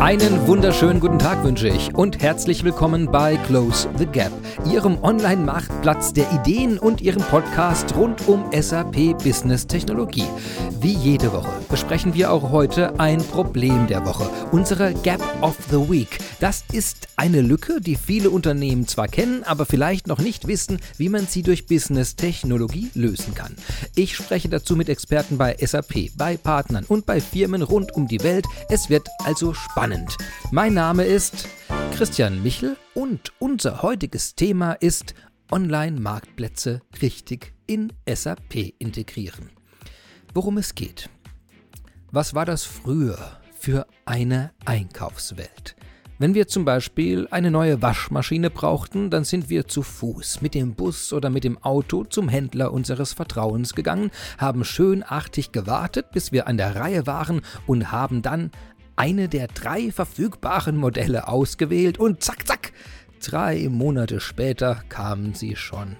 Einen wunderschönen guten Tag wünsche ich und herzlich willkommen bei Close the Gap, Ihrem Online-Marktplatz der Ideen und Ihrem Podcast rund um SAP Business Technologie. Wie jede Woche besprechen wir auch heute ein Problem der Woche, unsere Gap of the Week. Das ist eine Lücke, die viele Unternehmen zwar kennen, aber vielleicht noch nicht wissen, wie man sie durch Business Technologie lösen kann. Ich spreche dazu mit Experten bei SAP, bei Partnern und bei Firmen rund um die Welt. Es wird also spannend. Mein Name ist Christian Michel und unser heutiges Thema ist Online-Marktplätze richtig in SAP integrieren. Worum es geht. Was war das früher für eine Einkaufswelt? Wenn wir zum Beispiel eine neue Waschmaschine brauchten, dann sind wir zu Fuß, mit dem Bus oder mit dem Auto zum Händler unseres Vertrauens gegangen, haben schönartig gewartet, bis wir an der Reihe waren und haben dann eine der drei verfügbaren Modelle ausgewählt und zack, zack, drei Monate später kamen sie schon.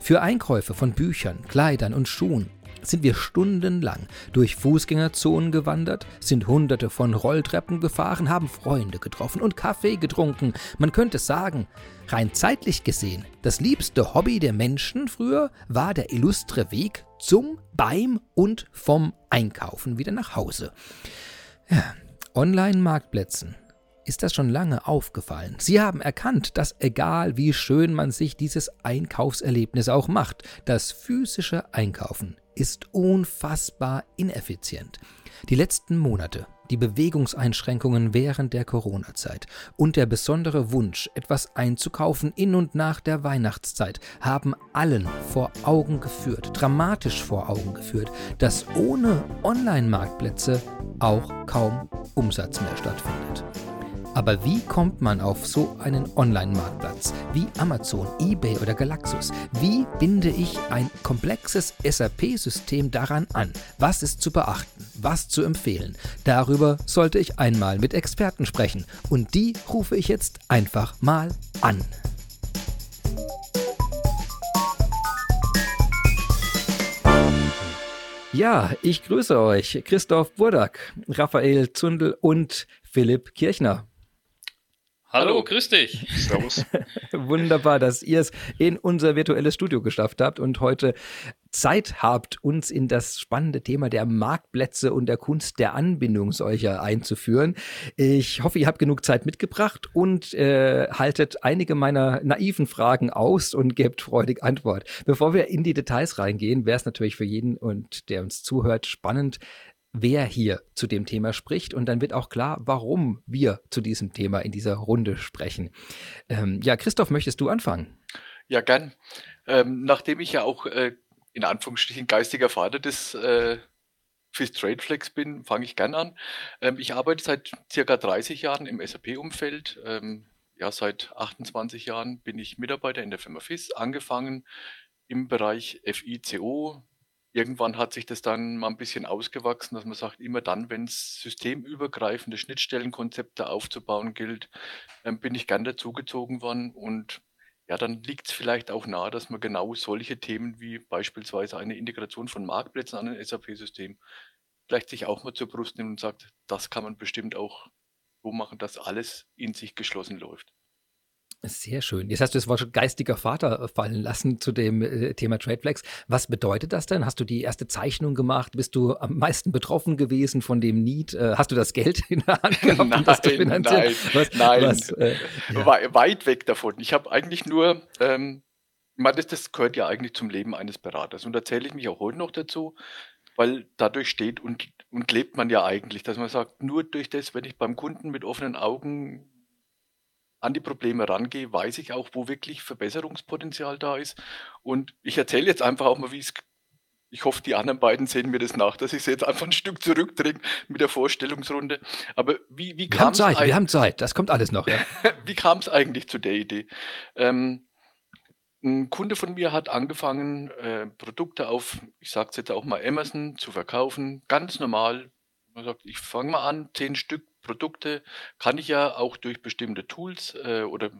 Für Einkäufe von Büchern, Kleidern und Schuhen sind wir stundenlang durch Fußgängerzonen gewandert, sind hunderte von Rolltreppen gefahren, haben Freunde getroffen und Kaffee getrunken. Man könnte sagen, rein zeitlich gesehen, das liebste Hobby der Menschen früher war der illustre Weg zum, beim und vom Einkaufen wieder nach Hause. Ja, Online-Marktplätzen ist das schon lange aufgefallen. Sie haben erkannt, dass egal wie schön man sich dieses Einkaufserlebnis auch macht, das physische Einkaufen ist unfassbar ineffizient. Die letzten Monate, die Bewegungseinschränkungen während der Corona-Zeit und der besondere Wunsch, etwas einzukaufen in und nach der Weihnachtszeit, haben allen vor Augen geführt, dramatisch vor Augen geführt, dass ohne Online-Marktplätze auch kaum Umsatz mehr stattfindet. Aber wie kommt man auf so einen Online-Marktplatz wie Amazon, eBay oder Galaxus? Wie binde ich ein komplexes SAP-System daran an? Was ist zu beachten? Was zu empfehlen? Darüber sollte ich einmal mit Experten sprechen. Und die rufe ich jetzt einfach mal an. Ja, ich grüße euch, Christoph Burdak, Raphael Zundel und Philipp Kirchner. Hallo, Hallo, grüß dich. Servus. Wunderbar, dass ihr es in unser virtuelles Studio geschafft habt und heute Zeit habt, uns in das spannende Thema der Marktplätze und der Kunst der Anbindung solcher einzuführen. Ich hoffe, ihr habt genug Zeit mitgebracht und äh, haltet einige meiner naiven Fragen aus und gebt freudig Antwort. Bevor wir in die Details reingehen, wäre es natürlich für jeden und der uns zuhört spannend, wer hier zu dem Thema spricht und dann wird auch klar, warum wir zu diesem Thema in dieser Runde sprechen. Ähm, ja, Christoph, möchtest du anfangen? Ja, gern. Ähm, nachdem ich ja auch äh, in Anführungsstrichen geistiger Vater des äh, fürs Tradeflex bin, fange ich gern an. Ähm, ich arbeite seit circa 30 Jahren im SAP-Umfeld. Ähm, ja, seit 28 Jahren bin ich Mitarbeiter in der Firma FIS, angefangen im Bereich FICO, Irgendwann hat sich das dann mal ein bisschen ausgewachsen, dass man sagt, immer dann, wenn es systemübergreifende Schnittstellenkonzepte aufzubauen gilt, ähm, bin ich gern dazugezogen worden. Und ja, dann liegt es vielleicht auch nahe, dass man genau solche Themen wie beispielsweise eine Integration von Marktplätzen an ein SAP-System vielleicht sich auch mal zur Brust nimmt und sagt, das kann man bestimmt auch so machen, dass alles in sich geschlossen läuft. Sehr schön. Jetzt hast du das Wort geistiger Vater äh, fallen lassen zu dem äh, Thema Tradeflex. Was bedeutet das denn? Hast du die erste Zeichnung gemacht? Bist du am meisten betroffen gewesen von dem Need? Äh, hast du das Geld in der Hand gehabt, nein, das zu finanzieren? Nein, was, nein. Was, äh, ja. weit weg davon. Ich habe eigentlich nur, ähm, das, das gehört ja eigentlich zum Leben eines Beraters und da zähle ich mich auch heute noch dazu, weil dadurch steht und, und lebt man ja eigentlich, dass man sagt, nur durch das, wenn ich beim Kunden mit offenen Augen an die Probleme rangehe, weiß ich auch, wo wirklich Verbesserungspotenzial da ist. Und ich erzähle jetzt einfach auch mal, wie es ich hoffe, die anderen beiden sehen mir das nach, dass ich sie jetzt einfach ein Stück zurückdränge mit der Vorstellungsrunde. Aber wie, wie kam es Zeit, wir haben Zeit, das kommt alles noch. Ja. wie kam es eigentlich zu der Idee? Ähm, ein Kunde von mir hat angefangen, äh, Produkte auf, ich sage es jetzt auch mal, Amazon zu verkaufen, ganz normal. Man sagt, ich fange mal an, zehn Stück Produkte kann ich ja auch durch bestimmte Tools äh, oder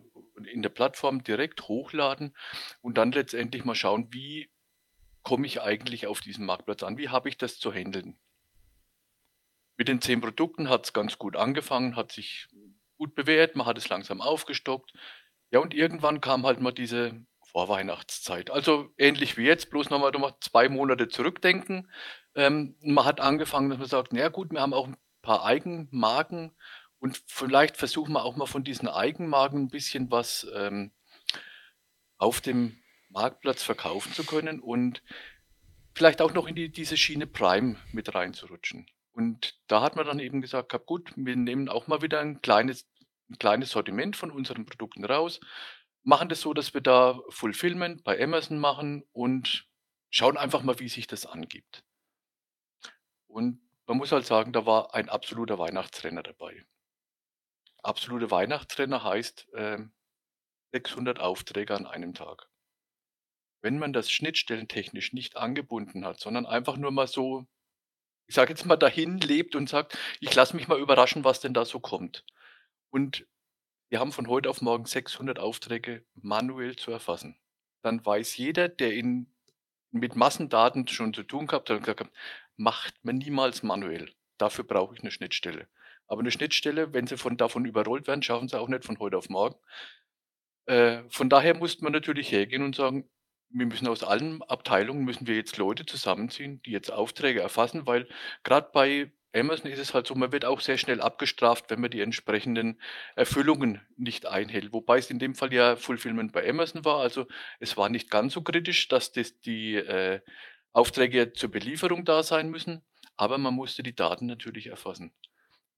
in der Plattform direkt hochladen und dann letztendlich mal schauen, wie komme ich eigentlich auf diesen Marktplatz an? Wie habe ich das zu handeln? Mit den zehn Produkten hat es ganz gut angefangen, hat sich gut bewährt, man hat es langsam aufgestockt. Ja, und irgendwann kam halt mal diese Vorweihnachtszeit. Also ähnlich wie jetzt, bloß nochmal noch zwei Monate zurückdenken. Ähm, man hat angefangen, dass man sagt, na gut, wir haben auch ein paar Eigenmarken und vielleicht versuchen wir auch mal von diesen Eigenmarken ein bisschen was ähm, auf dem Marktplatz verkaufen zu können und vielleicht auch noch in die, diese Schiene Prime mit reinzurutschen. Und da hat man dann eben gesagt, gut, wir nehmen auch mal wieder ein kleines, ein kleines Sortiment von unseren Produkten raus, machen das so, dass wir da Fulfillment bei Amazon machen und schauen einfach mal, wie sich das angibt. Und man muss halt sagen, da war ein absoluter Weihnachtsrenner dabei. Absolute Weihnachtsrenner heißt äh, 600 Aufträge an einem Tag. Wenn man das schnittstellentechnisch nicht angebunden hat, sondern einfach nur mal so ich sage jetzt mal, dahin lebt und sagt: „Ich lasse mich mal überraschen, was denn da so kommt.“ Und wir haben von heute auf morgen 600 Aufträge manuell zu erfassen. Dann weiß jeder, der in mit Massendaten schon zu tun gehabt hat und gesagt hat: „Macht man niemals manuell. Dafür brauche ich eine Schnittstelle.“ Aber eine Schnittstelle, wenn sie von davon überrollt werden, schaffen sie auch nicht von heute auf morgen. Äh, von daher musste man natürlich hergehen und sagen: wir müssen aus allen Abteilungen müssen wir jetzt Leute zusammenziehen, die jetzt Aufträge erfassen, weil gerade bei Amazon ist es halt so, man wird auch sehr schnell abgestraft, wenn man die entsprechenden Erfüllungen nicht einhält. Wobei es in dem Fall ja Fulfillment bei Amazon war. Also es war nicht ganz so kritisch, dass das die äh, Aufträge zur Belieferung da sein müssen, aber man musste die Daten natürlich erfassen.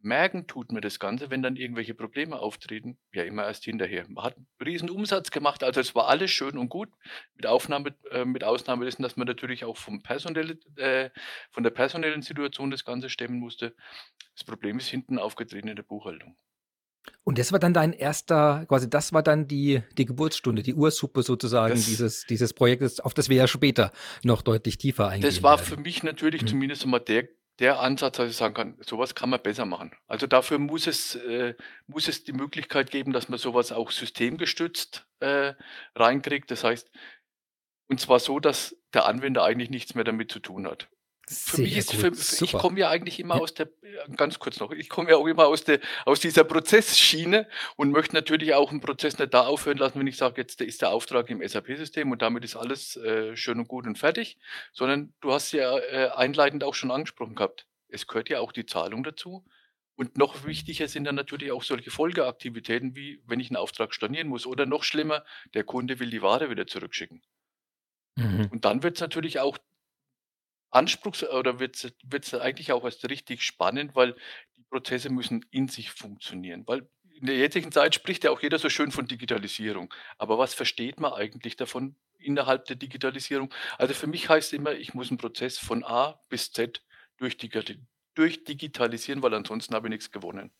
Merken tut mir das Ganze, wenn dann irgendwelche Probleme auftreten, ja immer erst hinterher. Man hat 'n riesen Umsatz gemacht, also es war alles schön und gut, mit Aufnahme äh, mit Ausnahme dessen, dass man natürlich auch vom personelle äh, von der personellen Situation das Ganze stemmen musste. Das Problem ist hinten aufgetreten in der Buchhaltung. Und das war dann dein erster quasi das war dann die die Geburtsstunde, die Ursuppe sozusagen Das dieses dieses Projektes, auf das wir ja später noch deutlich tiefer das eingehen war für werden. mich natürlich Mhm. zumindest einmal der der Ansatz, dass ich sagen kann, sowas kann man besser machen. Also dafür muss es, äh, muss es die Möglichkeit geben, dass man sowas auch systemgestützt äh, reinkriegt. Das heißt, und zwar so, dass der Anwender eigentlich nichts mehr damit zu tun hat. Für mich ist für, für ich komme ja eigentlich immer Ja. aus der ganz kurz noch, ich komme ja auch immer aus der aus dieser Prozessschiene und möchte natürlich auch 'n Prozess nicht da aufhören lassen, wenn ich sage, jetzt ist der Auftrag im SAP-System und damit ist alles, äh, schön und gut und fertig, sondern du hast ja, äh, einleitend auch schon angesprochen gehabt. Es gehört ja auch die Zahlung dazu und noch wichtiger sind dann natürlich auch solche Folgeaktivitäten, wie wenn ich 'n Auftrag stornieren muss oder noch schlimmer, der Kunde will die Ware wieder zurückschicken. Mhm. Und dann wird's natürlich auch anspruchs oder wird's wird's eigentlich auch erst richtig spannend, weil die Prozesse müssen in sich funktionieren. Weil in der jetzigen Zeit spricht ja auch jeder so schön von Digitalisierung. Aber was versteht man eigentlich davon innerhalb der Digitalisierung? Also für mich heißt immer, ich muss 'n Prozess von A bis Z durchdigitalisieren, weil ansonsten habe ich nix gewonnen.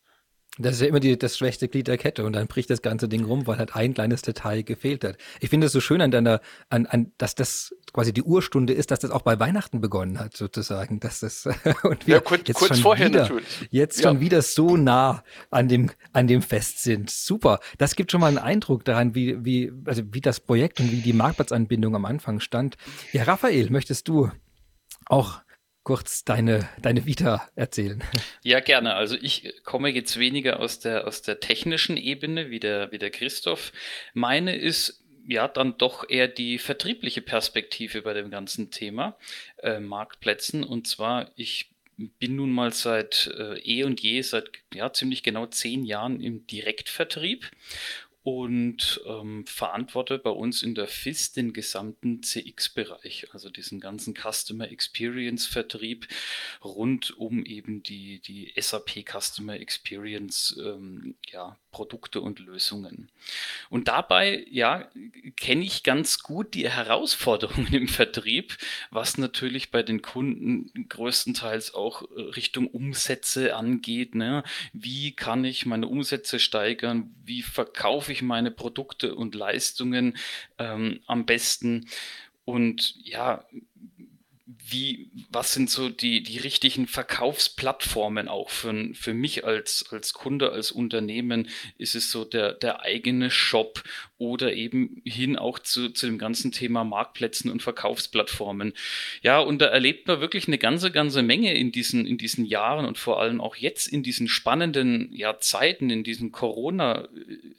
Das ist ja immer die das schwächste Glied der Kette und dann bricht das ganze Ding rum, weil halt ein kleines Detail gefehlt hat. Ich finde es so schön an deiner an an dass das quasi die Urstunde ist, dass das auch bei Weihnachten begonnen hat sozusagen, dass das und Ja, wir kurz jetzt kurz schon vorher wieder natürlich. jetzt Ja. schon wieder so nah an dem an dem Fest sind. Super. Das gibt schon mal einen Eindruck daran, wie wie also wie das Projekt und wie die Marktplatzanbindung am Anfang stand. Ja, Raphael, möchtest du auch kurz deine deine Vita erzählen? Ja, gerne. Also ich komme jetzt weniger aus der, aus der technischen Ebene wie der, wie der Christoph. Meine ist ja dann doch eher die vertriebliche Perspektive bei dem ganzen Thema äh, Marktplätzen. Und zwar, ich bin nun mal seit äh, eh und je, seit ja ziemlich genau zehn Jahren im Direktvertrieb und ähm, verantworte bei uns in der FIS den gesamten CX-Bereich, also diesen ganzen Customer Experience Vertrieb rund um eben die, die SAP Customer Experience ähm, ja, Produkte und Lösungen. Und dabei, ja, kenne ich ganz gut die Herausforderungen im Vertrieb, was natürlich bei den Kunden größtenteils auch äh, Richtung Umsätze angeht. Ne? Wie kann ich meine Umsätze steigern? Wie verkaufe ich meine Produkte und Leistungen ähm, am besten? Und ja, wie, was sind so die, die richtigen Verkaufsplattformen auch für, für mich als, als Kunde, als Unternehmen? Ist es so der, der eigene Shop oder eben hin auch zu, zu dem ganzen Thema Marktplätzen und Verkaufsplattformen? Ja, und da erlebt man wirklich eine ganze, ganze Menge in diesen, in diesen Jahren und vor allem auch jetzt in diesen spannenden ja, Zeiten, in diesem Corona,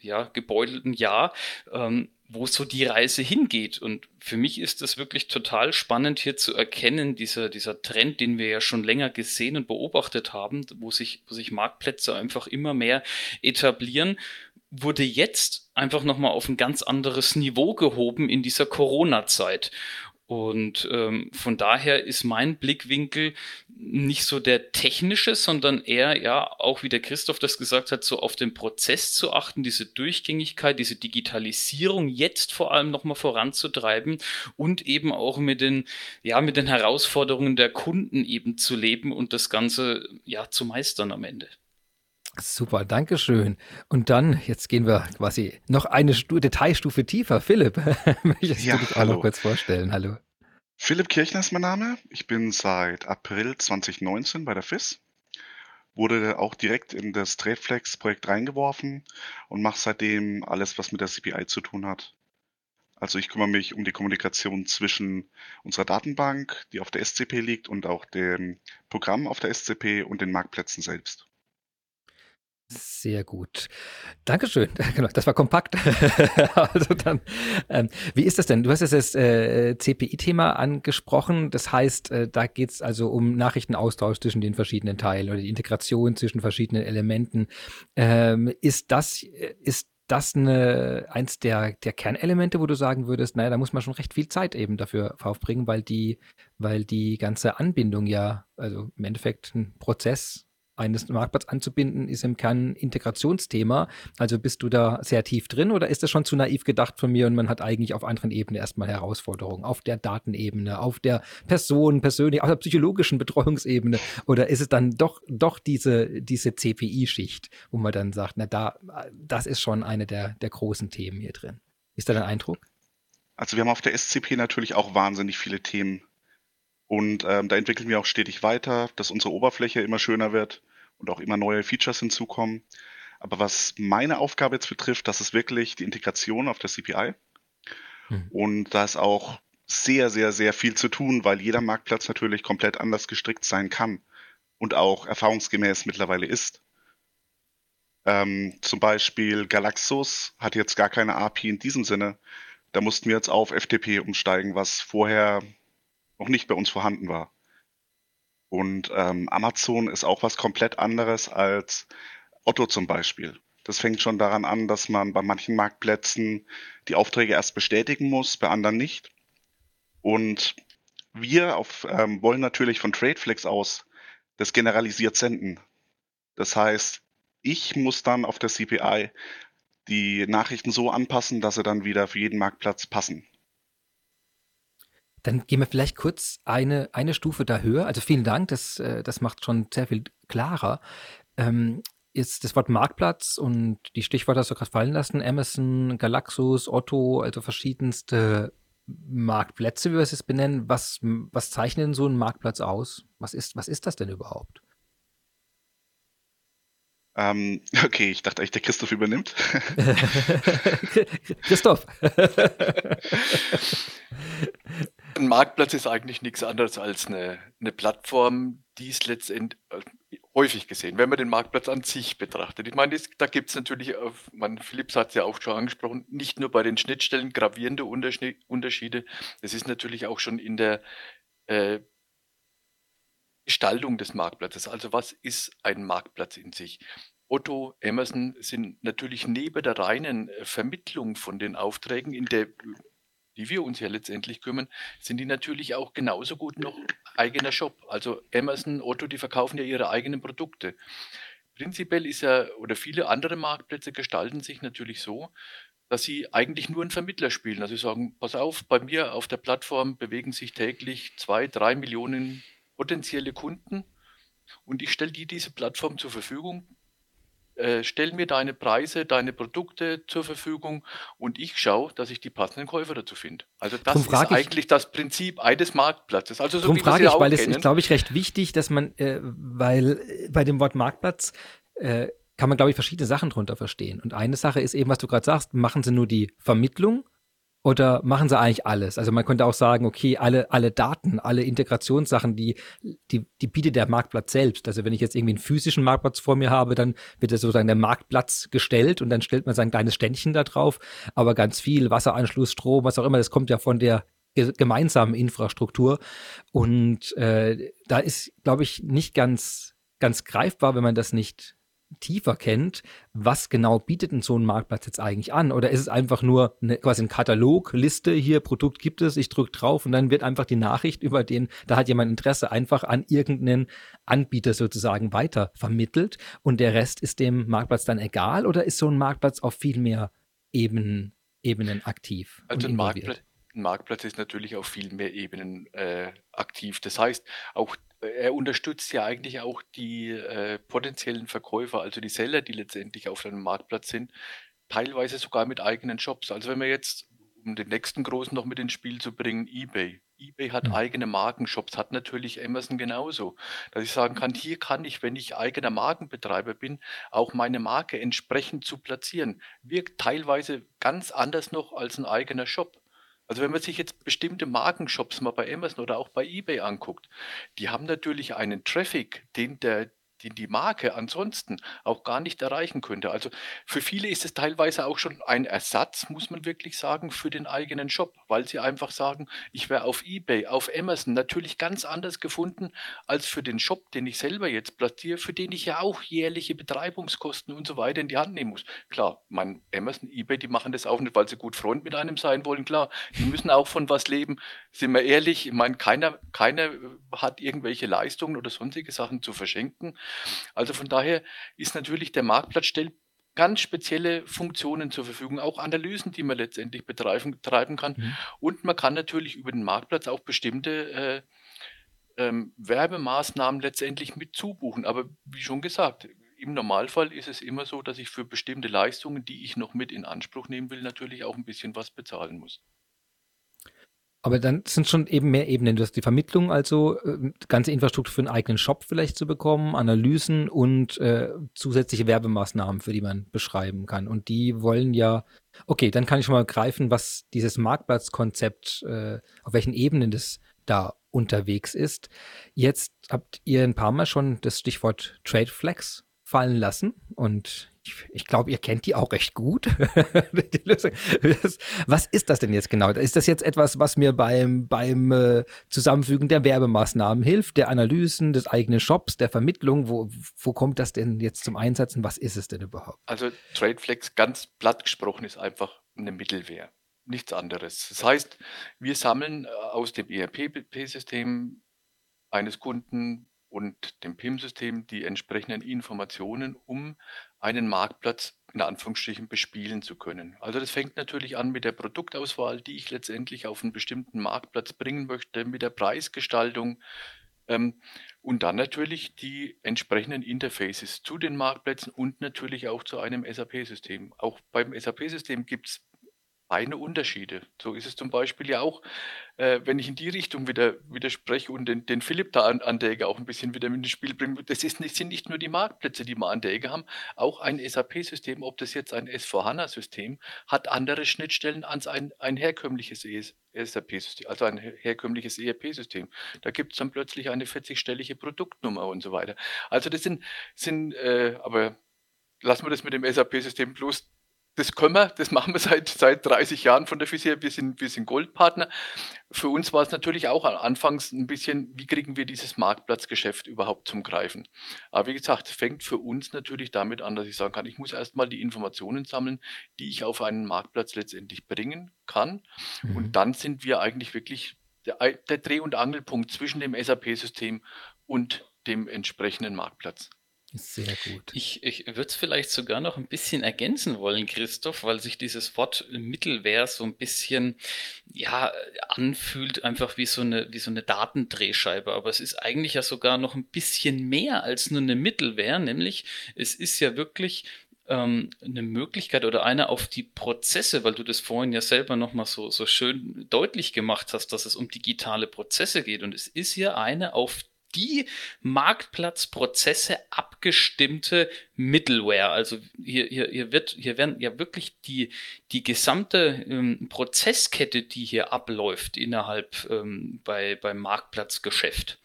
ja, gebeutelten Jahr. Ähm, wo so die Reise hingeht. Und für mich ist das wirklich total spannend hier zu erkennen, dieser, dieser Trend, den wir ja schon länger gesehen und beobachtet haben, wo sich, wo sich Marktplätze einfach immer mehr etablieren, wurde jetzt einfach nochmal auf ein ganz anderes Niveau gehoben in dieser Corona-Zeit. Und ähm, von daher ist mein Blickwinkel nicht so der technische, sondern eher, ja, auch wie der Christoph das gesagt hat, so auf den Prozess zu achten, diese Durchgängigkeit, diese Digitalisierung jetzt vor allem nochmal voranzutreiben und eben auch mit den, ja, mit den Herausforderungen der Kunden eben zu leben und das Ganze, ja, zu meistern am Ende. Super, danke schön. Und dann, jetzt gehen wir quasi noch eine Stu Detailstufe tiefer. Philipp, möchtest ja, du dich hallo. auch noch kurz vorstellen? Hallo. Philipp Kirchner ist mein Name. Ich bin seit April 2019 bei der FIS. Wurde auch direkt in das TradeFlex-Projekt reingeworfen und mache seitdem alles, was mit der CPI zu tun hat. Also ich kümmere mich um die Kommunikation zwischen unserer Datenbank, die auf der SCP liegt, und auch dem Programm auf der SCP und den Marktplätzen selbst. Sehr gut. Dankeschön. Genau, das war kompakt. also dann, ähm, wie ist das denn? Du hast jetzt das äh, CPI-Thema angesprochen. Das heißt, äh, da geht es also um Nachrichtenaustausch zwischen den verschiedenen Teilen oder die Integration zwischen verschiedenen Elementen. Ähm, ist das, ist das eine, eins der, der Kernelemente, wo du sagen würdest, naja, da muss man schon recht viel Zeit eben dafür aufbringen, weil die, weil die ganze Anbindung ja, also im Endeffekt ein Prozess eines Marktplatz anzubinden, ist im Kern ein Integrationsthema. Also bist du da sehr tief drin oder ist das schon zu naiv gedacht von mir und man hat eigentlich auf anderen Ebenen erstmal Herausforderungen? Auf der Datenebene, auf der Person, persönlich, auf der psychologischen Betreuungsebene? Oder ist es dann doch, doch diese, diese CPI-Schicht, wo man dann sagt, na da, das ist schon eine der, der großen Themen hier drin. Ist da dein Eindruck? Also wir haben auf der SCP natürlich auch wahnsinnig viele Themen. Und ähm, da entwickeln wir auch stetig weiter, dass unsere Oberfläche immer schöner wird und auch immer neue Features hinzukommen. Aber was meine Aufgabe jetzt betrifft, das ist wirklich die Integration auf der CPI. Hm. Und da ist auch sehr, sehr, sehr viel zu tun, weil jeder Marktplatz natürlich komplett anders gestrickt sein kann und auch erfahrungsgemäß mittlerweile ist. Ähm, zum Beispiel Galaxus hat jetzt gar keine API in diesem Sinne. Da mussten wir jetzt auf FTP umsteigen, was vorher noch nicht bei uns vorhanden war. Und ähm, Amazon ist auch was komplett anderes als Otto zum Beispiel. Das fängt schon daran an, dass man bei manchen Marktplätzen die Aufträge erst bestätigen muss, bei anderen nicht. Und wir auf, ähm, wollen natürlich von Tradeflex aus das generalisiert senden. Das heißt, ich muss dann auf der CPI die Nachrichten so anpassen, dass sie dann wieder für jeden Marktplatz passen. Dann gehen wir vielleicht kurz eine, eine Stufe da höher. Also vielen Dank, das, äh, das macht schon sehr viel klarer. Ähm, ist das Wort Marktplatz und die Stichworte hast du gerade fallen lassen, Amazon, Galaxus, Otto, also verschiedenste Marktplätze, wie wir es jetzt benennen. Was, was zeichnet denn so ein Marktplatz aus? Was ist, was ist das denn überhaupt? Ähm, okay, ich dachte eigentlich, der Christoph übernimmt. Christoph. Ein Marktplatz ist eigentlich nichts anderes als eine, eine Plattform, die es letztendlich äh, häufig gesehen, wenn man den Marktplatz an sich betrachtet. Ich meine, das, da gibt es natürlich, man, Philips hat es ja auch schon angesprochen, nicht nur bei den Schnittstellen gravierende Unterschiede, es ist natürlich auch schon in der äh, Gestaltung des Marktplatzes. Also was ist ein Marktplatz in sich? Otto, Amazon sind natürlich neben der reinen äh, Vermittlung von den Aufträgen, in der die wir uns ja letztendlich kümmern, sind die natürlich auch genauso gut noch eigener Shop. Also Amazon, Otto, die verkaufen ja ihre eigenen Produkte. Prinzipiell ist ja, oder viele andere Marktplätze gestalten sich natürlich so, dass sie eigentlich nur einen Vermittler spielen. Also sie sagen, pass auf, bei mir auf der Plattform bewegen sich täglich zwei, drei Millionen potenzielle Kunden und ich stelle die diese Plattform zur Verfügung äh, stell mir deine Preise, deine Produkte zur Verfügung und ich schaue, dass ich die passenden Käufer dazu finde. Also das ist eigentlich das Prinzip eines Marktplatzes. Also so Darum frage ich, weil es ist, glaube ich, recht wichtig, dass man, äh, weil äh, bei dem Wort Marktplatz äh, kann man, glaube ich, verschiedene Sachen drunter verstehen. Und eine Sache ist eben, was du gerade sagst, machen sie nur die Vermittlung oder machen sie eigentlich alles? Also man könnte auch sagen, okay, alle, alle Daten, alle Integrationssachen, die, die, die bietet der Marktplatz selbst. Also wenn ich jetzt irgendwie einen physischen Marktplatz vor mir habe, dann wird sozusagen der Marktplatz gestellt und dann stellt man sein kleines Ständchen da drauf. Aber ganz viel Wasseranschluss, Strom, was auch immer, das kommt ja von der gemeinsamen Infrastruktur. Und äh, da ist, glaube ich, nicht ganz, ganz greifbar, wenn man das nicht tiefer kennt, was genau bietet denn so ein Marktplatz jetzt eigentlich an? Oder ist es einfach nur eine, quasi ein Katalog, Liste, hier Produkt gibt es, ich drücke drauf und dann wird einfach die Nachricht über den, da hat jemand Interesse, einfach an irgendeinen Anbieter sozusagen weiter vermittelt und der Rest ist dem Marktplatz dann egal oder ist so ein Marktplatz auf viel mehr Ebenen, Ebenen aktiv? Also ein Marktplatz, Marktplatz ist natürlich auf viel mehr Ebenen äh, aktiv. Das heißt, auch er unterstützt ja eigentlich auch die äh, potenziellen Verkäufer, also die Seller, die letztendlich auf einem Marktplatz sind, teilweise sogar mit eigenen Shops. Also wenn wir jetzt, um den nächsten großen noch mit ins Spiel zu bringen, eBay. eBay hat mhm. eigene Markenshops, hat natürlich Amazon genauso. Dass ich sagen kann, hier kann ich, wenn ich eigener Markenbetreiber bin, auch meine Marke entsprechend zu platzieren. Wirkt teilweise ganz anders noch als ein eigener Shop. Also wenn man sich jetzt bestimmte Markenshops mal bei Amazon oder auch bei eBay anguckt, die haben natürlich einen Traffic, den der den die Marke ansonsten auch gar nicht erreichen könnte. Also für viele ist es teilweise auch schon ein Ersatz, muss man wirklich sagen, für den eigenen Shop, weil sie einfach sagen, ich wäre auf eBay, auf Amazon natürlich ganz anders gefunden als für den Shop, den ich selber jetzt platziere, für den ich ja auch jährliche Betreibungskosten und so weiter in die Hand nehmen muss. Klar, mein Amazon, eBay, die machen das auch nicht, weil sie gut Freund mit einem sein wollen. Klar, die müssen auch von was leben. Sind wir ehrlich, ich meine, keiner, keiner hat irgendwelche Leistungen oder sonstige Sachen zu verschenken. Also von daher ist natürlich der Marktplatz stellt ganz spezielle Funktionen zur Verfügung, auch Analysen, die man letztendlich betreiben, betreiben kann. Mhm. Und man kann natürlich über den Marktplatz auch bestimmte äh, ähm, Werbemaßnahmen letztendlich mit zubuchen. Aber wie schon gesagt, im Normalfall ist es immer so, dass ich für bestimmte Leistungen, die ich noch mit in Anspruch nehmen will, natürlich auch ein bisschen was bezahlen muss. Aber dann sind schon eben mehr Ebenen. Du hast die Vermittlung, also äh, ganze Infrastruktur für einen eigenen Shop vielleicht zu bekommen, Analysen und äh, zusätzliche Werbemaßnahmen, für die man beschreiben kann. Und die wollen ja, okay, dann kann ich schon mal greifen, was dieses Marktplatzkonzept, äh, auf welchen Ebenen das da unterwegs ist. Jetzt habt ihr ein paar Mal schon das Stichwort Trade Flex fallen lassen und ich, ich glaube, ihr kennt die auch recht gut. was ist das denn jetzt genau? Ist das jetzt etwas, was mir beim, beim äh, Zusammenfügen der Werbemaßnahmen hilft, der Analysen, des eigenen Shops, der Vermittlung? Wo, wo kommt das denn jetzt zum Einsatz und was ist es denn überhaupt? Also Tradeflex, ganz platt gesprochen, ist einfach eine Mittelwehr. Nichts anderes. Das heißt, wir sammeln äh, aus dem ERP-System eines Kunden und dem PIM-System die entsprechenden Informationen, um einen Marktplatz in Anführungsstrichen bespielen zu können. Also das fängt natürlich an mit der Produktauswahl, die ich letztendlich auf einen bestimmten Marktplatz bringen möchte, mit der Preisgestaltung ähm, und dann natürlich die entsprechenden Interfaces zu den Marktplätzen und natürlich auch zu einem SAP-System. Auch beim SAP-System gibt es feine Unterschiede. So ist es zum Beispiel ja auch, äh, wenn ich in die Richtung wieder widerspreche und den, den Philipp da an, an der Ecke auch ein bisschen wieder mit ins Spiel bringe. Das ist nicht, sind nicht nur die Marktplätze, die wir an der Ecke haben, auch ein SAP-System, ob das jetzt ein S4HANA-System, hat andere Schnittstellen als ein, ein herkömmliches SAP-System, also ein herkömmliches ERP-System. Da gibt es dann plötzlich eine 40-stellige Produktnummer und so weiter. Also das sind, sind äh, aber lassen wir das mit dem SAP-System bloß das können wir, das machen wir seit, seit 30 Jahren von der Physik. Wir sind, wir sind Goldpartner. Für uns war es natürlich auch anfangs ein bisschen, wie kriegen wir dieses Marktplatzgeschäft überhaupt zum Greifen? Aber wie gesagt, fängt für uns natürlich damit an, dass ich sagen kann, ich muss erstmal die Informationen sammeln, die ich auf einen Marktplatz letztendlich bringen kann. Mhm. Und dann sind wir eigentlich wirklich der, der Dreh- und Angelpunkt zwischen dem SAP-System und dem entsprechenden Marktplatz. Sehr gut. Ich, ich würde es vielleicht sogar noch ein bisschen ergänzen wollen, Christoph, weil sich dieses Wort Mittelware so ein bisschen ja anfühlt, einfach wie so eine wie so eine Datendrehscheibe. Aber es ist eigentlich ja sogar noch ein bisschen mehr als nur eine Mittelware, nämlich es ist ja wirklich ähm, eine Möglichkeit oder eine auf die Prozesse, weil du das vorhin ja selber nochmal so, so schön deutlich gemacht hast, dass es um digitale Prozesse geht. Und es ist ja eine auf die Marktplatzprozesse abgestimmte Middleware. Also hier, hier, hier, wird, hier werden ja wirklich die, die gesamte ähm, Prozesskette, die hier abläuft innerhalb ähm, bei, beim Marktplatzgeschäft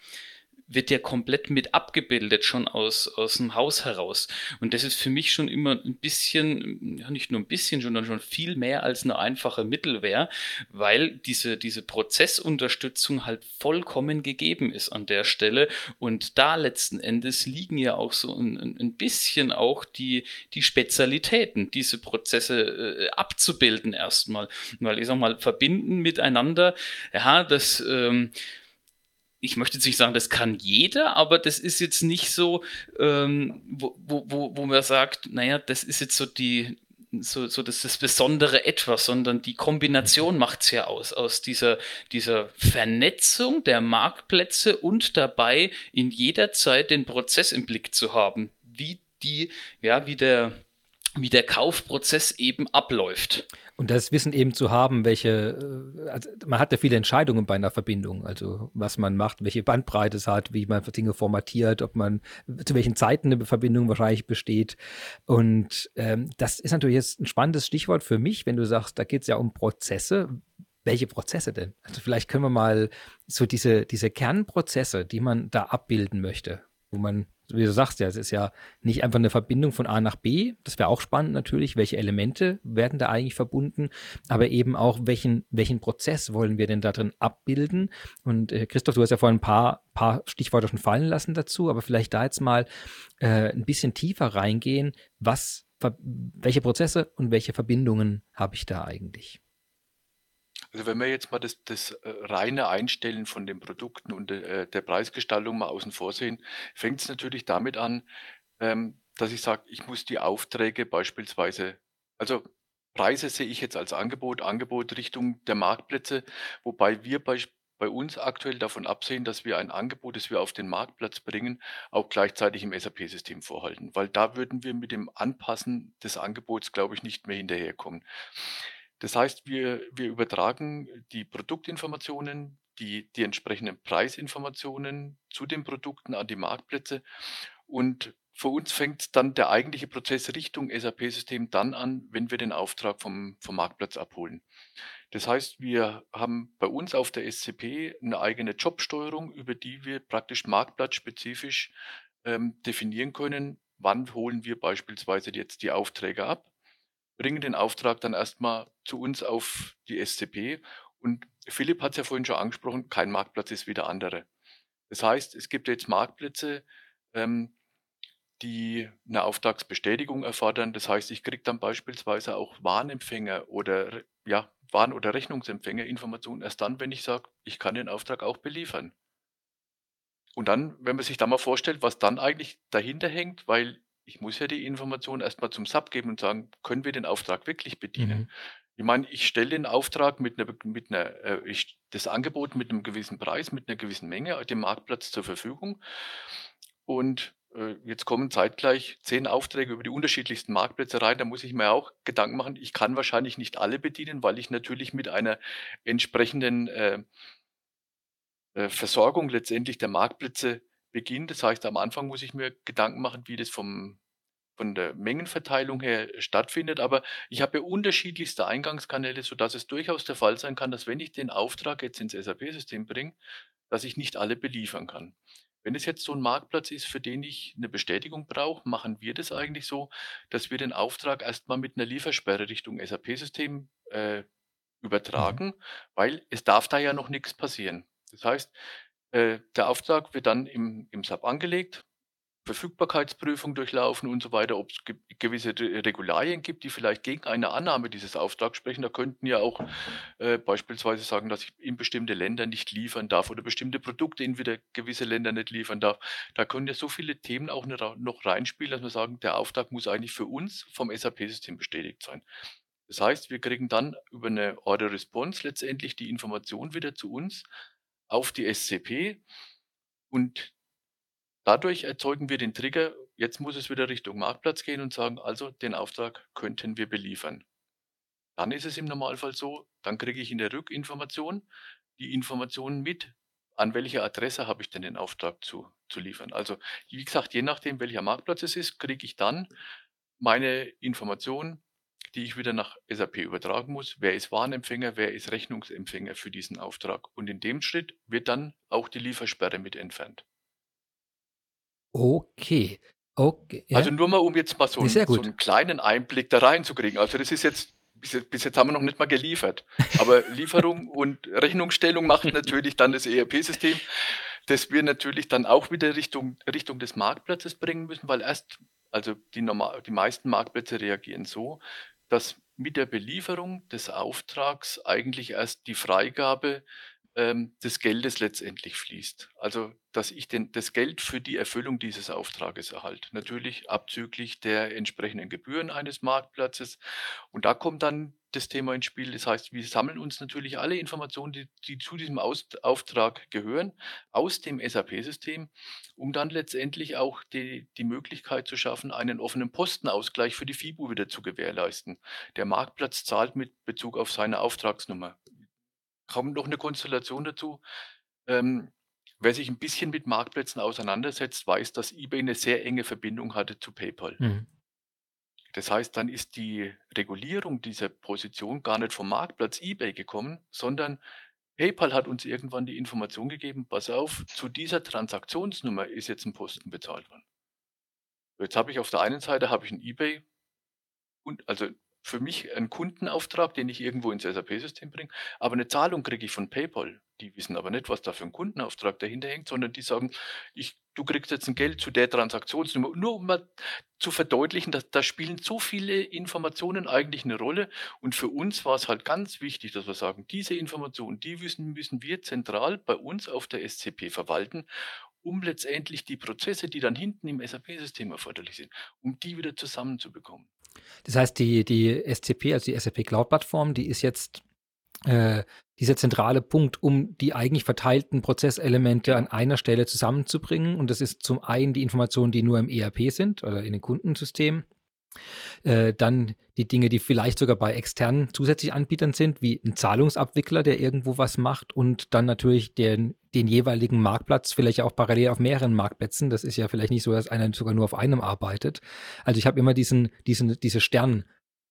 wird ja komplett mit abgebildet, schon aus, aus dem Haus heraus. Und das ist für mich schon immer ein bisschen, ja nicht nur ein bisschen, sondern schon viel mehr als eine einfache Mittelwehr, weil diese, diese Prozessunterstützung halt vollkommen gegeben ist an der Stelle. Und da letzten Endes liegen ja auch so ein, ein bisschen auch die, die Spezialitäten, diese Prozesse äh, abzubilden erstmal. Weil ich sag mal, verbinden miteinander, ja, das, ähm, ich möchte jetzt nicht sagen, das kann jeder, aber das ist jetzt nicht so, ähm, wo, wo, wo man sagt, naja, das ist jetzt so die, so, so das, das besondere Etwas, sondern die Kombination macht es ja aus, aus dieser, dieser Vernetzung der Marktplätze und dabei in jeder Zeit den Prozess im Blick zu haben, wie die, ja, wie der, wie der Kaufprozess eben abläuft. Und das Wissen eben zu haben, welche, äh, also man hat ja viele Entscheidungen bei einer Verbindung, also was man macht, welche Bandbreite es hat, wie man Dinge formatiert, ob man zu welchen Zeiten eine Verbindung wahrscheinlich besteht. Und ähm, das ist natürlich jetzt ein spannendes Stichwort für mich, wenn du sagst, da geht es ja um Prozesse. Welche Prozesse denn? Also vielleicht können wir mal so diese, diese Kernprozesse, die man da abbilden möchte, wo man wie du sagst ja, es ist ja nicht einfach eine Verbindung von A nach B. Das wäre auch spannend natürlich. Welche Elemente werden da eigentlich verbunden? Aber eben auch, welchen, welchen Prozess wollen wir denn da drin abbilden? Und äh, Christoph, du hast ja vorhin ein paar, paar Stichworte schon fallen lassen dazu, aber vielleicht da jetzt mal äh, ein bisschen tiefer reingehen. Was, welche Prozesse und welche Verbindungen habe ich da eigentlich? Also wenn wir jetzt mal das, das äh, reine Einstellen von den Produkten und äh, der Preisgestaltung mal außen vor sehen, fängt es natürlich damit an, ähm, dass ich sage, ich muss die Aufträge beispielsweise, also Preise sehe ich jetzt als Angebot, Angebot Richtung der Marktplätze, wobei wir bei, bei uns aktuell davon absehen, dass wir ein Angebot, das wir auf den Marktplatz bringen, auch gleichzeitig im SAP-System vorhalten, weil da würden wir mit dem Anpassen des Angebots, glaube ich, nicht mehr hinterherkommen. Das heißt, wir, wir übertragen die Produktinformationen, die, die entsprechenden Preisinformationen zu den Produkten an die Marktplätze. Und für uns fängt dann der eigentliche Prozess Richtung SAP-System dann an, wenn wir den Auftrag vom, vom Marktplatz abholen. Das heißt, wir haben bei uns auf der SCP eine eigene Jobsteuerung, über die wir praktisch marktplatzspezifisch ähm, definieren können, wann holen wir beispielsweise jetzt die Aufträge ab bringen den Auftrag dann erstmal zu uns auf die SCP. Und Philipp hat es ja vorhin schon angesprochen, kein Marktplatz ist wie der andere. Das heißt, es gibt jetzt Marktplätze, ähm, die eine Auftragsbestätigung erfordern. Das heißt, ich kriege dann beispielsweise auch Warnempfänger oder ja, Warn- oder Rechnungsempfänger Informationen erst dann, wenn ich sage, ich kann den Auftrag auch beliefern. Und dann, wenn man sich da mal vorstellt, was dann eigentlich dahinter hängt, weil ich muss ja die Information erstmal zum SAP geben und sagen, können wir den Auftrag wirklich bedienen? Mhm. Ich meine, ich stelle den Auftrag mit einer, mit einer äh, ich, das Angebot mit einem gewissen Preis, mit einer gewissen Menge dem Marktplatz zur Verfügung. Und äh, jetzt kommen zeitgleich zehn Aufträge über die unterschiedlichsten Marktplätze rein. Da muss ich mir auch Gedanken machen. Ich kann wahrscheinlich nicht alle bedienen, weil ich natürlich mit einer entsprechenden äh, äh Versorgung letztendlich der Marktplätze Beginn. Das heißt, am Anfang muss ich mir Gedanken machen, wie das vom, von der Mengenverteilung her stattfindet. Aber ich habe ja unterschiedlichste Eingangskanäle, sodass es durchaus der Fall sein kann, dass wenn ich den Auftrag jetzt ins SAP-System bringe, dass ich nicht alle beliefern kann. Wenn es jetzt so ein Marktplatz ist, für den ich eine Bestätigung brauche, machen wir das eigentlich so, dass wir den Auftrag erstmal mit einer Liefersperre Richtung SAP-System äh, mhm. übertragen, mhm. weil es darf da ja noch nichts passieren. Das heißt, äh, der Auftrag wird dann im, im SAP angelegt. Verfügbarkeitsprüfung durchlaufen und so weiter, ob es ge gewisse Regularien gibt, die vielleicht gegen eine Annahme dieses Auftrags sprechen. Da könnten ja auch äh, beispielsweise sagen, dass ich in bestimmte Länder nicht liefern darf oder bestimmte Produkte in wieder gewisse Länder nicht liefern darf. Da können ja so viele Themen auch noch reinspielen, dass wir sagen, der Auftrag muss eigentlich für uns vom SAP-System bestätigt sein. Das heißt, wir kriegen dann über eine Order Response letztendlich die Information wieder zu uns auf die SCP und Dadurch erzeugen wir den Trigger, jetzt muss es wieder Richtung Marktplatz gehen und sagen, also den Auftrag könnten wir beliefern. Dann ist es im Normalfall so, dann kriege ich in der Rückinformation die Informationen mit, an welcher Adresse habe ich denn den Auftrag zu, zu liefern. Also wie gesagt, je nachdem, welcher Marktplatz es ist, kriege ich dann meine Informationen, die ich wieder nach SAP übertragen muss. Wer ist Warenempfänger, wer ist Rechnungsempfänger für diesen Auftrag. Und in dem Schritt wird dann auch die Liefersperre mit entfernt. Okay. Okay. Also nur mal, um jetzt mal so, einen, so einen kleinen Einblick da reinzukriegen. Also das ist jetzt, bis jetzt, bis jetzt haben wir noch nicht mal geliefert. Aber Lieferung und Rechnungsstellung macht natürlich dann das ERP-System, das wir natürlich dann auch wieder Richtung, Richtung des Marktplatzes bringen müssen, weil erst, also die, normal, die meisten Marktplätze reagieren so, dass mit der Belieferung des Auftrags eigentlich erst die Freigabe ähm, des Geldes letztendlich fließt. Also, dass ich den, das Geld für die Erfüllung dieses Auftrages erhalte. Natürlich abzüglich der entsprechenden Gebühren eines Marktplatzes. Und da kommt dann das Thema ins Spiel. Das heißt, wir sammeln uns natürlich alle Informationen, die, die zu diesem aus Auftrag gehören, aus dem SAP-System, um dann letztendlich auch die, die Möglichkeit zu schaffen, einen offenen Postenausgleich für die FIBU wieder zu gewährleisten. Der Marktplatz zahlt mit Bezug auf seine Auftragsnummer kommt noch eine Konstellation dazu. Ähm, wer sich ein bisschen mit Marktplätzen auseinandersetzt, weiß, dass eBay eine sehr enge Verbindung hatte zu PayPal. Mhm. Das heißt, dann ist die Regulierung dieser Position gar nicht vom Marktplatz eBay gekommen, sondern PayPal hat uns irgendwann die Information gegeben, pass auf, zu dieser Transaktionsnummer ist jetzt ein Posten bezahlt worden. Jetzt habe ich auf der einen Seite habe ich ein eBay und also für mich ein Kundenauftrag, den ich irgendwo ins SAP-System bringe, aber eine Zahlung kriege ich von PayPal. Die wissen aber nicht, was da für ein Kundenauftrag dahinter hängt, sondern die sagen, ich, du kriegst jetzt ein Geld zu der Transaktionsnummer. Nur um mal zu verdeutlichen, dass da spielen so viele Informationen eigentlich eine Rolle. Und für uns war es halt ganz wichtig, dass wir sagen, diese Informationen, die müssen, müssen wir zentral bei uns auf der SCP verwalten um letztendlich die Prozesse, die dann hinten im SAP-System erforderlich sind, um die wieder zusammenzubekommen. Das heißt, die, die SCP, also die SAP Cloud-Plattform, die ist jetzt äh, dieser zentrale Punkt, um die eigentlich verteilten Prozesselemente an einer Stelle zusammenzubringen. Und das ist zum einen die Informationen, die nur im ERP sind oder in den Kundensystemen. Äh, dann die Dinge, die vielleicht sogar bei externen zusätzlichen Anbietern sind, wie ein Zahlungsabwickler, der irgendwo was macht und dann natürlich den, den jeweiligen Marktplatz, vielleicht auch parallel auf mehreren Marktplätzen. Das ist ja vielleicht nicht so, dass einer sogar nur auf einem arbeitet. Also ich habe immer diesen, diesen, diese Stern,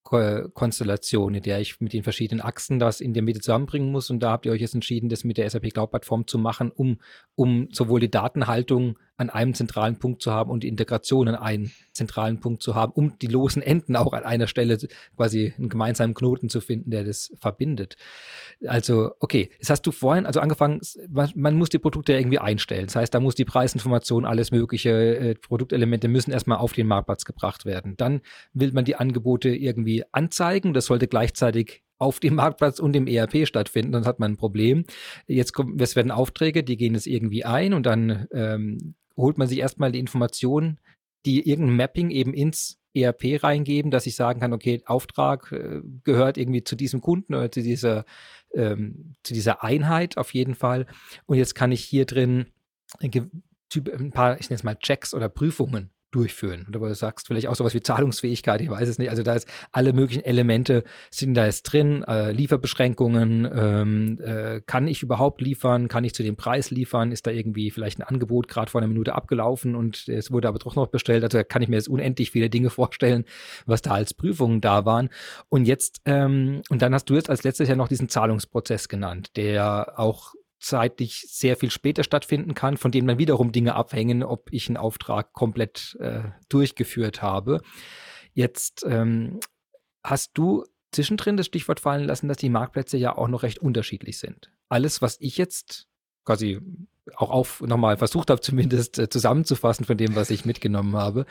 Konstellation, in der ich mit den verschiedenen Achsen das in der Mitte zusammenbringen muss. Und da habt ihr euch jetzt entschieden, das mit der SAP Cloud Plattform zu machen, um, um sowohl die Datenhaltung an einem zentralen Punkt zu haben und die Integration an einem zentralen Punkt zu haben, um die losen Enden auch an einer Stelle quasi einen gemeinsamen Knoten zu finden, der das verbindet. Also, okay, das hast du vorhin, also angefangen, man, man muss die Produkte irgendwie einstellen. Das heißt, da muss die Preisinformation, alles mögliche, äh, Produktelemente müssen erstmal auf den Marktplatz gebracht werden. Dann will man die Angebote irgendwie anzeigen. Das sollte gleichzeitig auf dem Marktplatz und im ERP stattfinden, dann hat man ein Problem. Jetzt kommen, es werden Aufträge, die gehen es irgendwie ein und dann ähm, holt man sich erstmal die Informationen, die irgendein Mapping eben ins ERP reingeben, dass ich sagen kann, okay, Auftrag äh, gehört irgendwie zu diesem Kunden oder zu dieser, ähm, zu dieser Einheit auf jeden Fall. Und jetzt kann ich hier drin ein paar, ich nenne es mal Checks oder Prüfungen durchführen. Oder du sagst vielleicht auch sowas wie Zahlungsfähigkeit, ich weiß es nicht. Also da ist alle möglichen Elemente sind da jetzt drin, äh, Lieferbeschränkungen, ähm, äh, kann ich überhaupt liefern, kann ich zu dem Preis liefern, ist da irgendwie vielleicht ein Angebot gerade vor einer Minute abgelaufen und es wurde aber doch noch bestellt. Also da kann ich mir jetzt unendlich viele Dinge vorstellen, was da als Prüfungen da waren. Und jetzt, ähm, und dann hast du jetzt als letztes Jahr noch diesen Zahlungsprozess genannt, der auch zeitlich sehr viel später stattfinden kann, von dem dann wiederum Dinge abhängen, ob ich einen Auftrag komplett äh, durchgeführt habe. Jetzt ähm, hast du zwischendrin das Stichwort fallen lassen, dass die Marktplätze ja auch noch recht unterschiedlich sind. Alles, was ich jetzt quasi auch auf nochmal versucht habe, zumindest äh, zusammenzufassen von dem, was ich mitgenommen habe.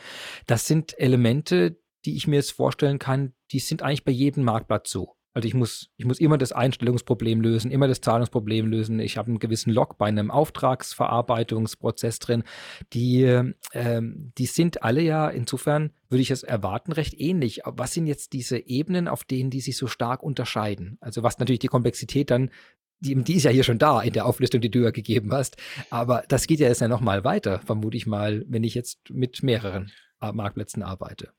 Das sind Elemente, die ich mir jetzt vorstellen kann, die sind eigentlich bei jedem Marktplatz so. Also ich muss, ich muss immer das Einstellungsproblem lösen, immer das Zahlungsproblem lösen. Ich habe einen gewissen Log bei einem Auftragsverarbeitungsprozess drin. Die, ähm, die sind alle ja insofern, würde ich es erwarten, recht ähnlich. Was sind jetzt diese Ebenen, auf denen die sich so stark unterscheiden? Also was natürlich die Komplexität dann die, die ist ja hier schon da in der Auflistung, die du ja gegeben hast. Aber das geht ja jetzt ja noch mal weiter, vermute ich mal, wenn ich jetzt mit mehreren Marktplätzen arbeite.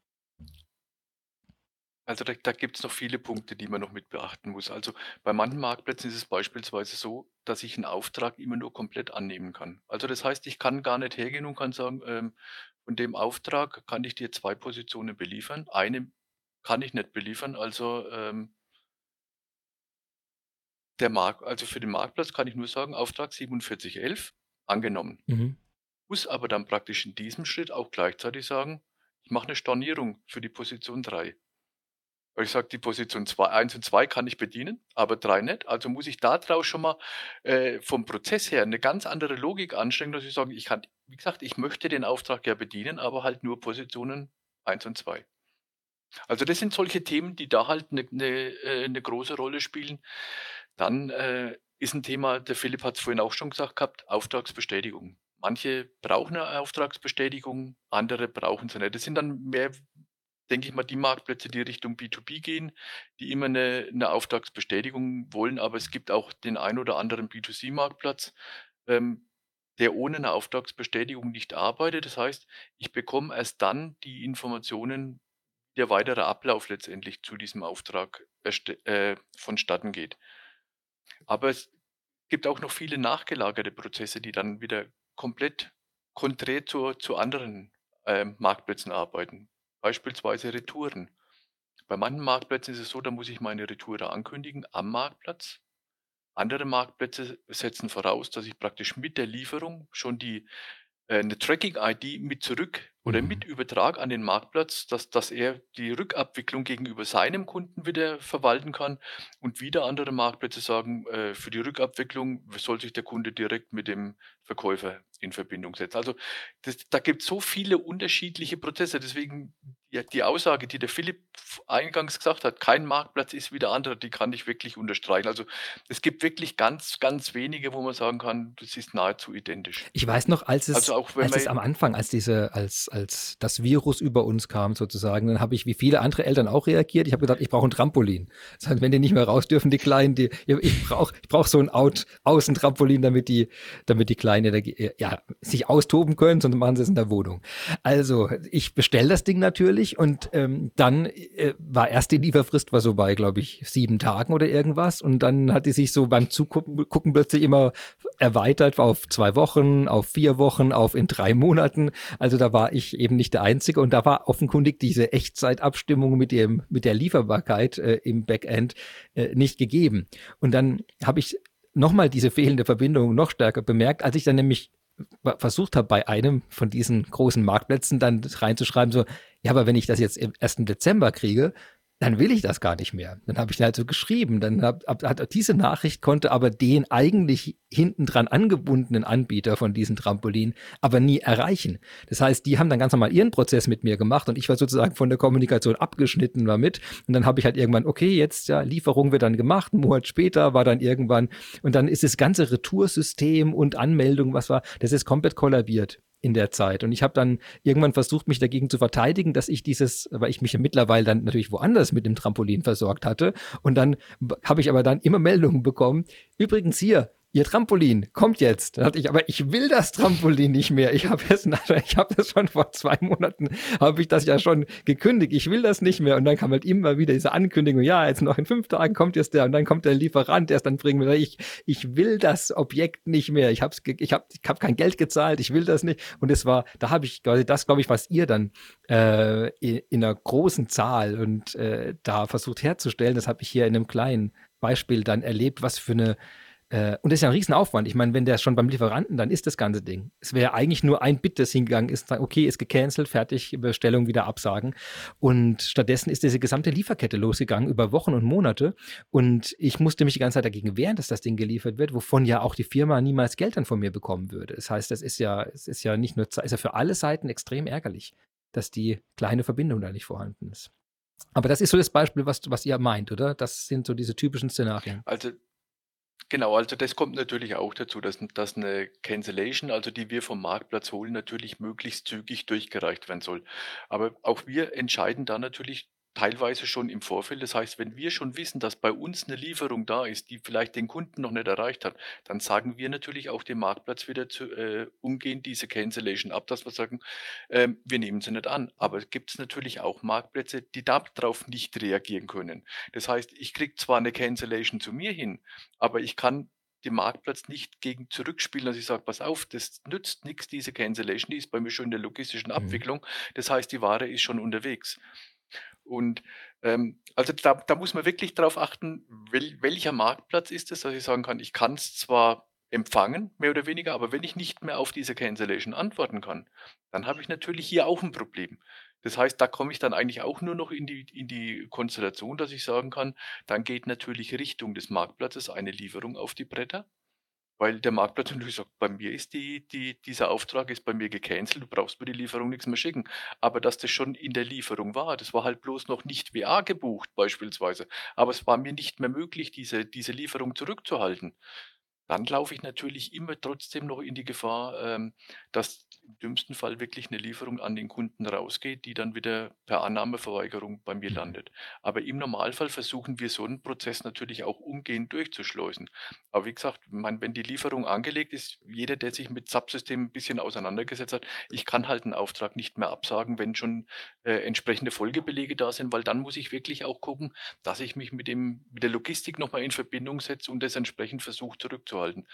Also da, da gibt es noch viele Punkte, die man noch mit beachten muss. Also bei manchen Marktplätzen ist es beispielsweise so, dass ich einen Auftrag immer nur komplett annehmen kann. Also das heißt, ich kann gar nicht hergehen und kann sagen, ähm, von dem Auftrag kann ich dir zwei Positionen beliefern. Eine kann ich nicht beliefern. Also ähm, der Markt, also für den Marktplatz kann ich nur sagen, Auftrag 4711 angenommen. Mhm. Muss aber dann praktisch in diesem Schritt auch gleichzeitig sagen, ich mache eine Stornierung für die Position 3. Ich sage, die Position 2, 1 und 2 kann ich bedienen, aber 3 nicht. Also muss ich daraus schon mal äh, vom Prozess her eine ganz andere Logik anstrengen, dass ich sage, ich kann, wie gesagt, ich möchte den Auftrag ja bedienen, aber halt nur Positionen 1 und 2. Also das sind solche Themen, die da halt eine, eine, äh, eine große Rolle spielen. Dann äh, ist ein Thema, der Philipp hat es vorhin auch schon gesagt gehabt, Auftragsbestätigung. Manche brauchen eine Auftragsbestätigung, andere brauchen sie nicht. Das sind dann mehr, denke ich mal, die Marktplätze, die Richtung B2B gehen, die immer eine, eine Auftragsbestätigung wollen, aber es gibt auch den ein oder anderen B2C-Marktplatz, ähm, der ohne eine Auftragsbestätigung nicht arbeitet. Das heißt, ich bekomme erst dann die Informationen, der weitere Ablauf letztendlich zu diesem Auftrag äh, vonstatten geht. Aber es gibt auch noch viele nachgelagerte Prozesse, die dann wieder komplett konträr zu, zu anderen äh, Marktplätzen arbeiten. Beispielsweise Retouren. Bei manchen Marktplätzen ist es so, da muss ich meine Retoure ankündigen am Marktplatz. Andere Marktplätze setzen voraus, dass ich praktisch mit der Lieferung schon die eine Tracking-ID mit zurück oder mhm. mit Übertrag an den Marktplatz, dass, dass er die Rückabwicklung gegenüber seinem Kunden wieder verwalten kann und wieder andere Marktplätze sagen, äh, für die Rückabwicklung soll sich der Kunde direkt mit dem Verkäufer in Verbindung setzen. Also das, da gibt es so viele unterschiedliche Prozesse. Deswegen ja, die Aussage, die der Philipp eingangs gesagt hat, kein Marktplatz ist wie der andere, die kann ich wirklich unterstreichen. Also es gibt wirklich ganz, ganz wenige, wo man sagen kann, das ist nahezu identisch. Ich weiß noch, als es, also als es am Anfang, als diese, als, als das Virus über uns kam sozusagen, dann habe ich wie viele andere Eltern auch reagiert. Ich habe gesagt, ich brauche ein Trampolin. Das heißt, wenn die nicht mehr raus dürfen, die Kleinen, die, ich brauche ich brauch so ein Out, Außentrampolin, damit die, damit die Kleinen ja, sich austoben können, sonst machen sie es in der Wohnung. Also ich bestelle das Ding natürlich und ähm, dann äh, war erst die Lieferfrist war so bei, glaube ich, sieben Tagen oder irgendwas und dann hat die sich so beim Zugucken gucken plötzlich immer erweitert auf zwei Wochen, auf vier Wochen, auf in drei Monaten. Also da war ich eben nicht der Einzige und da war offenkundig diese Echtzeitabstimmung mit dem mit der Lieferbarkeit äh, im Backend äh, nicht gegeben. Und dann habe ich nochmal diese fehlende Verbindung noch stärker bemerkt, als ich dann nämlich versucht habe, bei einem von diesen großen Marktplätzen dann reinzuschreiben, so, ja, aber wenn ich das jetzt im 1. Dezember kriege, dann will ich das gar nicht mehr. Dann habe ich halt so geschrieben. Dann hab, hat diese Nachricht konnte aber den eigentlich hinten dran angebundenen Anbieter von diesen Trampolin aber nie erreichen. Das heißt, die haben dann ganz normal ihren Prozess mit mir gemacht und ich war sozusagen von der Kommunikation abgeschnitten damit. Und dann habe ich halt irgendwann, okay, jetzt ja, Lieferung wird dann gemacht, einen Monat später war dann irgendwann und dann ist das ganze Retoursystem und Anmeldung, was war, das ist komplett kollabiert in der Zeit. Und ich habe dann irgendwann versucht, mich dagegen zu verteidigen, dass ich dieses, weil ich mich ja mittlerweile dann natürlich woanders mit dem Trampolin versorgt hatte. Und dann habe ich aber dann immer Meldungen bekommen. Übrigens hier, ihr Trampolin kommt jetzt. Da dachte ich, aber ich will das Trampolin nicht mehr. Ich habe es, ich habe das schon vor zwei Monaten, habe ich das ja schon gekündigt. Ich will das nicht mehr. Und dann kam halt immer wieder diese Ankündigung, ja, jetzt noch in fünf Tagen kommt jetzt der und dann kommt der Lieferant erst dann bringen wir. Ich, ich will das Objekt nicht mehr. Ich habe ich hab, ich hab kein Geld gezahlt. Ich will das nicht. Und es war, da habe ich quasi das, glaube ich, was ihr dann äh, in, in einer großen Zahl und äh, da versucht herzustellen. Das habe ich hier in einem kleinen Beispiel dann erlebt, was für eine Äh, und das ist ja ein Riesenaufwand. Ich meine, wenn der schon beim Lieferanten, dann ist das ganze Ding. Es wäre eigentlich nur ein Bit, das hingegangen ist, okay, ist gecancelt, fertig, Bestellung wieder absagen. Und stattdessen ist diese gesamte Lieferkette losgegangen über Wochen und Monate. Und ich musste mich die ganze Zeit dagegen wehren, dass das Ding geliefert wird, wovon ja auch die Firma niemals Geld dann von mir bekommen würde. Das heißt, das ist ja, es ist ja nicht nur, ist ja für alle Seiten extrem ärgerlich, dass die kleine Verbindung da nicht vorhanden ist. Aber das ist so das Beispiel, was, was ihr meint, oder? Das sind so diese typischen Szenarien. Also Genau, also das kommt natürlich auch dazu, dass, dass eine Cancellation, also die wir vom Marktplatz holen, natürlich möglichst zügig durchgereicht werden soll. Aber auch wir entscheiden da natürlich teilweise schon im Vorfeld. Das heißt, wenn wir schon wissen, dass bei uns eine Lieferung da ist, die vielleicht den Kunden noch nicht erreicht hat, dann sagen wir natürlich auch dem Marktplatz wieder zu, äh, umgehend diese Cancellation ab, dass wir sagen, ähm, wir nehmen sie nicht an. Aber es gibt natürlich auch Marktplätze, die darauf nicht reagieren können. Das heißt, ich kriege zwar eine Cancellation zu mir hin, aber ich kann den Marktplatz nicht gegen zurückspielen, dass ich sage, pass auf, das nützt nichts, diese Cancellation, die ist bei mir schon in der logistischen mhm. Abwicklung. Das heißt, die Ware ist schon unterwegs. Und ähm, also da, da, muss man wirklich darauf achten, wel, welcher Marktplatz ist es, dass ich sagen kann, ich kann es zwar empfangen, mehr oder weniger, aber wenn ich nicht mehr auf diese Cancellation antworten kann, dann habe ich natürlich hier auch ein Problem. Das heißt, da komme ich dann eigentlich auch nur noch in die, in die Konstellation, dass ich sagen kann, dann geht natürlich Richtung des Marktplatzes eine Lieferung auf die Bretter. Weil der Marktplatz natürlich sagt, bei mir ist die, die, dieser Auftrag ist bei mir gecancelt, du brauchst mir die Lieferung nichts mehr schicken. Aber dass das schon in der Lieferung war, das war halt bloß noch nicht WA gebucht beispielsweise. Aber es war mir nicht mehr möglich, diese, diese Lieferung zurückzuhalten. Dann laufe ich natürlich immer trotzdem noch in die Gefahr, ähm, dass im dümmsten Fall wirklich eine Lieferung an den Kunden rausgeht, die dann wieder per Annahmeverweigerung bei mir mhm. landet. Aber im Normalfall versuchen wir so einen Prozess natürlich auch umgehend durchzuschleusen. Aber wie gesagt, man, wenn die Lieferung angelegt ist, jeder, der sich mit Subsystemen ein bisschen auseinandergesetzt hat, ich kann halt einen Auftrag nicht mehr absagen, wenn schon äh, entsprechende Folgebelege da sind, weil dann muss ich wirklich auch gucken, dass ich mich mit, dem, mit der Logistik nochmal in Verbindung setze und das entsprechend versuche zurückzuhalten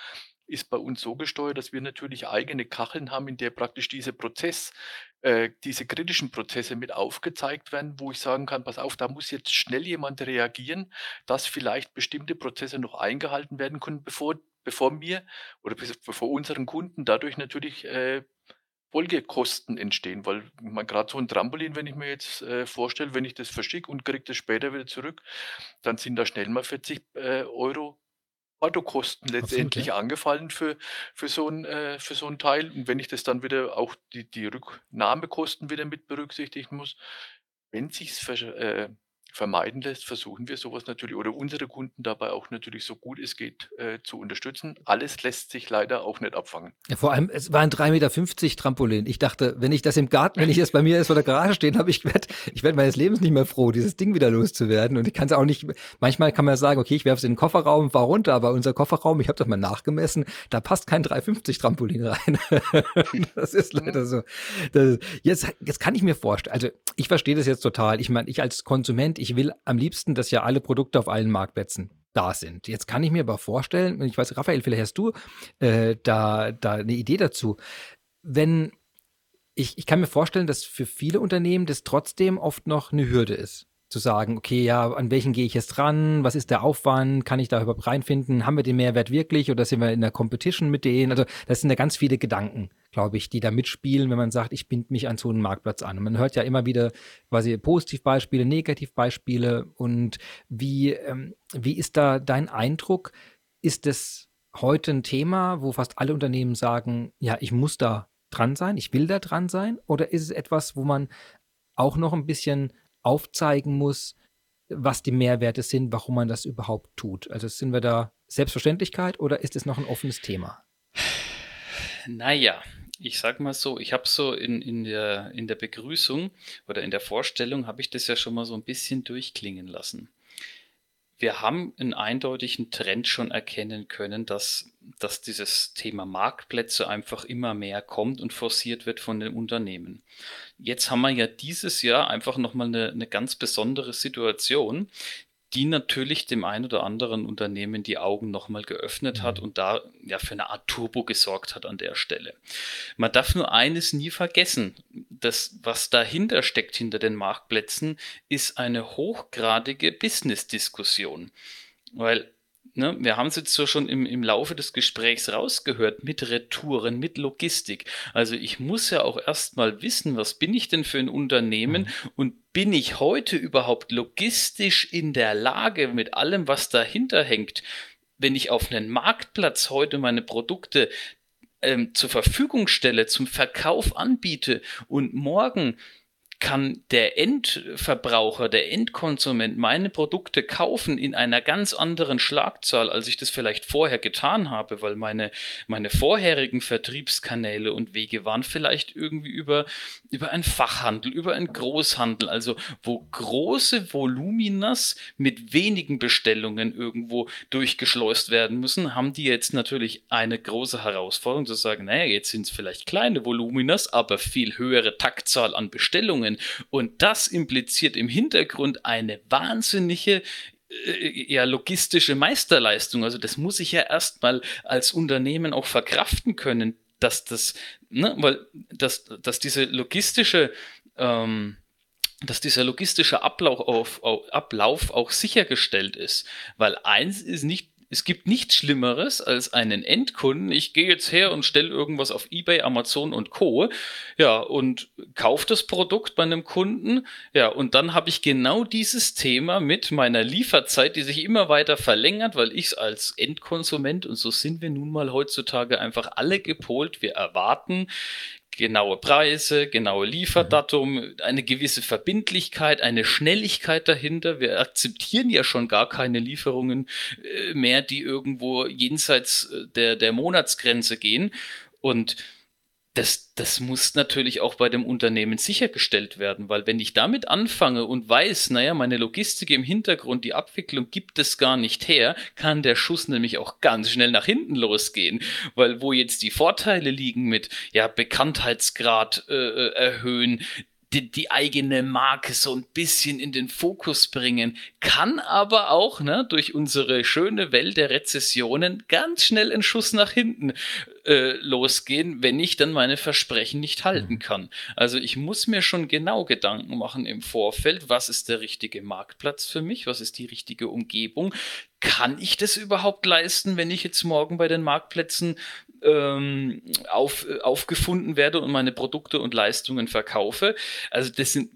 ist bei uns so gesteuert, dass wir natürlich eigene Kacheln haben, in der praktisch diese Prozess, äh, diese kritischen Prozesse mit aufgezeigt werden, wo ich sagen kann, pass auf, da muss jetzt schnell jemand reagieren, dass vielleicht bestimmte Prozesse noch eingehalten werden können, bevor, bevor mir oder bevor unseren Kunden dadurch natürlich äh, Folgekosten entstehen, weil gerade so ein Trampolin, wenn ich mir jetzt äh, vorstelle, wenn ich das verschicke und kriege das später wieder zurück, dann sind da schnell mal 40 äh, Euro Portokosten letztendlich ja. angefallen für, für, so ein, äh, für so ein Teil. Und wenn ich das dann wieder auch die, die Rücknahmekosten wieder mit berücksichtigen muss, wenn sich äh, vermeiden lässt, versuchen wir sowas natürlich oder unsere Kunden dabei auch natürlich so gut es geht äh, zu unterstützen. Alles lässt sich leider auch nicht abfangen. Ja, vor allem, es war ein 3,50 Meter Trampolin. Ich dachte, wenn ich das im Garten, wenn ich das bei mir jetzt vor der Garage stehen habe, ich werde ich werd meines Lebens nicht mehr froh, dieses Ding wieder loszuwerden. Und ich kann es auch nicht, manchmal kann man sagen, okay, ich werfe es in den Kofferraum und fahre runter, aber unser Kofferraum, ich habe das mal nachgemessen, da passt kein 3,50 Trampolin rein. das ist leider so. Das, jetzt, jetzt kann ich mir vorstellen, also ich verstehe das jetzt total. Ich meine, ich als Konsument, ich will am liebsten, dass ja alle Produkte auf allen Marktplätzen da sind. Jetzt kann ich mir aber vorstellen, ich weiß, Raphael, vielleicht hast du äh, da, da eine Idee dazu. Wenn ich, ich kann mir vorstellen, dass für viele Unternehmen das trotzdem oft noch eine Hürde ist zu sagen, okay, ja, an welchen gehe ich jetzt dran? Was ist der Aufwand? Kann ich da überhaupt reinfinden? Haben wir den Mehrwert wirklich oder sind wir in der Competition mit denen? Also, das sind ja ganz viele Gedanken, glaube ich, die da mitspielen, wenn man sagt, ich binde mich an so einen Marktplatz an. Und man hört ja immer wieder quasi Positivbeispiele, Negativbeispiele. Und wie, ähm, wie ist da dein Eindruck? Ist es heute ein Thema, wo fast alle Unternehmen sagen, ja, ich muss da dran sein, ich will da dran sein? Oder ist es etwas, wo man auch noch ein bisschen aufzeigen muss, was die Mehrwerte sind, warum man das überhaupt tut. Also sind wir da Selbstverständlichkeit oder ist es noch ein offenes Thema? Naja, ich sag mal so, ich habe so in, in, der, in der Begrüßung oder in der Vorstellung habe ich das ja schon mal so ein bisschen durchklingen lassen wir haben einen eindeutigen Trend schon erkennen können, dass, dass dieses Thema Marktplätze einfach immer mehr kommt und forciert wird von den Unternehmen. Jetzt haben wir ja dieses Jahr einfach nochmal eine, eine ganz besondere Situation, die natürlich dem ein oder anderen Unternehmen die Augen nochmal geöffnet hat mhm. und da ja für eine Art Turbo gesorgt hat an der Stelle. Man darf nur eines nie vergessen. Das, was dahinter steckt hinter den Marktplätzen, ist eine hochgradige Business-Diskussion. Weil ne, wir haben es jetzt so schon im, im Laufe des Gesprächs rausgehört, mit Retouren, mit Logistik. Also ich muss ja auch erstmal wissen, was bin ich denn für ein Unternehmen mhm. und bin ich heute überhaupt logistisch in der Lage mit allem, was dahinter hängt, wenn ich auf einen Marktplatz heute meine Produkte ähm, zur Verfügung stelle, zum Verkauf anbiete und morgen kann der Endverbraucher, der Endkonsument meine Produkte kaufen in einer ganz anderen Schlagzahl, als ich das vielleicht vorher getan habe, weil meine, meine vorherigen Vertriebskanäle und Wege waren vielleicht irgendwie über, über einen Fachhandel, über einen Großhandel, also wo große Voluminas mit wenigen Bestellungen irgendwo durchgeschleust werden müssen, haben die jetzt natürlich eine große Herausforderung zu sagen, naja, jetzt sind es vielleicht kleine Voluminas, aber viel höhere Taktzahl an Bestellungen Unternehmen. Und das impliziert im Hintergrund eine wahnsinnige äh, ja, logistische Meisterleistung. Also das muss ich ja erstmal als Unternehmen auch verkraften können, dass das, ne, weil dass, dass diese logistische ähm, dass dieser logistische Ablauf, auf, auf, Ablauf auch sichergestellt ist. Weil eins ist nicht es gibt nichts Schlimmeres als einen Endkunden. Ich gehe jetzt her und stelle irgendwas auf eBay, Amazon und Co. Ja, und kaufe das Produkt bei einem Kunden. Ja, und dann habe ich genau dieses Thema mit meiner Lieferzeit, die sich immer weiter verlängert, weil ich es als Endkonsument, und so sind wir nun mal heutzutage einfach alle gepolt, wir erwarten genaue Preise, genaue Lieferdatum, eine gewisse Verbindlichkeit, eine Schnelligkeit dahinter. Wir akzeptieren ja schon gar keine Lieferungen äh, mehr, die irgendwo jenseits äh, der, der Monatsgrenze gehen. Und das, das muss natürlich auch bei dem Unternehmen sichergestellt werden, weil wenn ich damit anfange und weiß, naja, meine Logistik im Hintergrund, die Abwicklung gibt es gar nicht her, kann der Schuss nämlich auch ganz schnell nach hinten losgehen, weil wo jetzt die Vorteile liegen mit, ja, Bekanntheitsgrad äh, äh erhöhen, die, die eigene Marke so ein bisschen in den Fokus bringen, kann aber auch ne, durch unsere schöne Welt der Rezessionen ganz schnell ein Schuss nach hinten äh, losgehen, wenn ich dann meine Versprechen nicht halten mhm. kann. Also ich muss mir schon genau Gedanken machen im Vorfeld, was ist der richtige Marktplatz für mich, was ist die richtige Umgebung, kann ich das überhaupt leisten, wenn ich jetzt morgen bei den Marktplätzen ähm, auf, äh, aufgefunden werde und meine Produkte und Leistungen verkaufe. Also das sind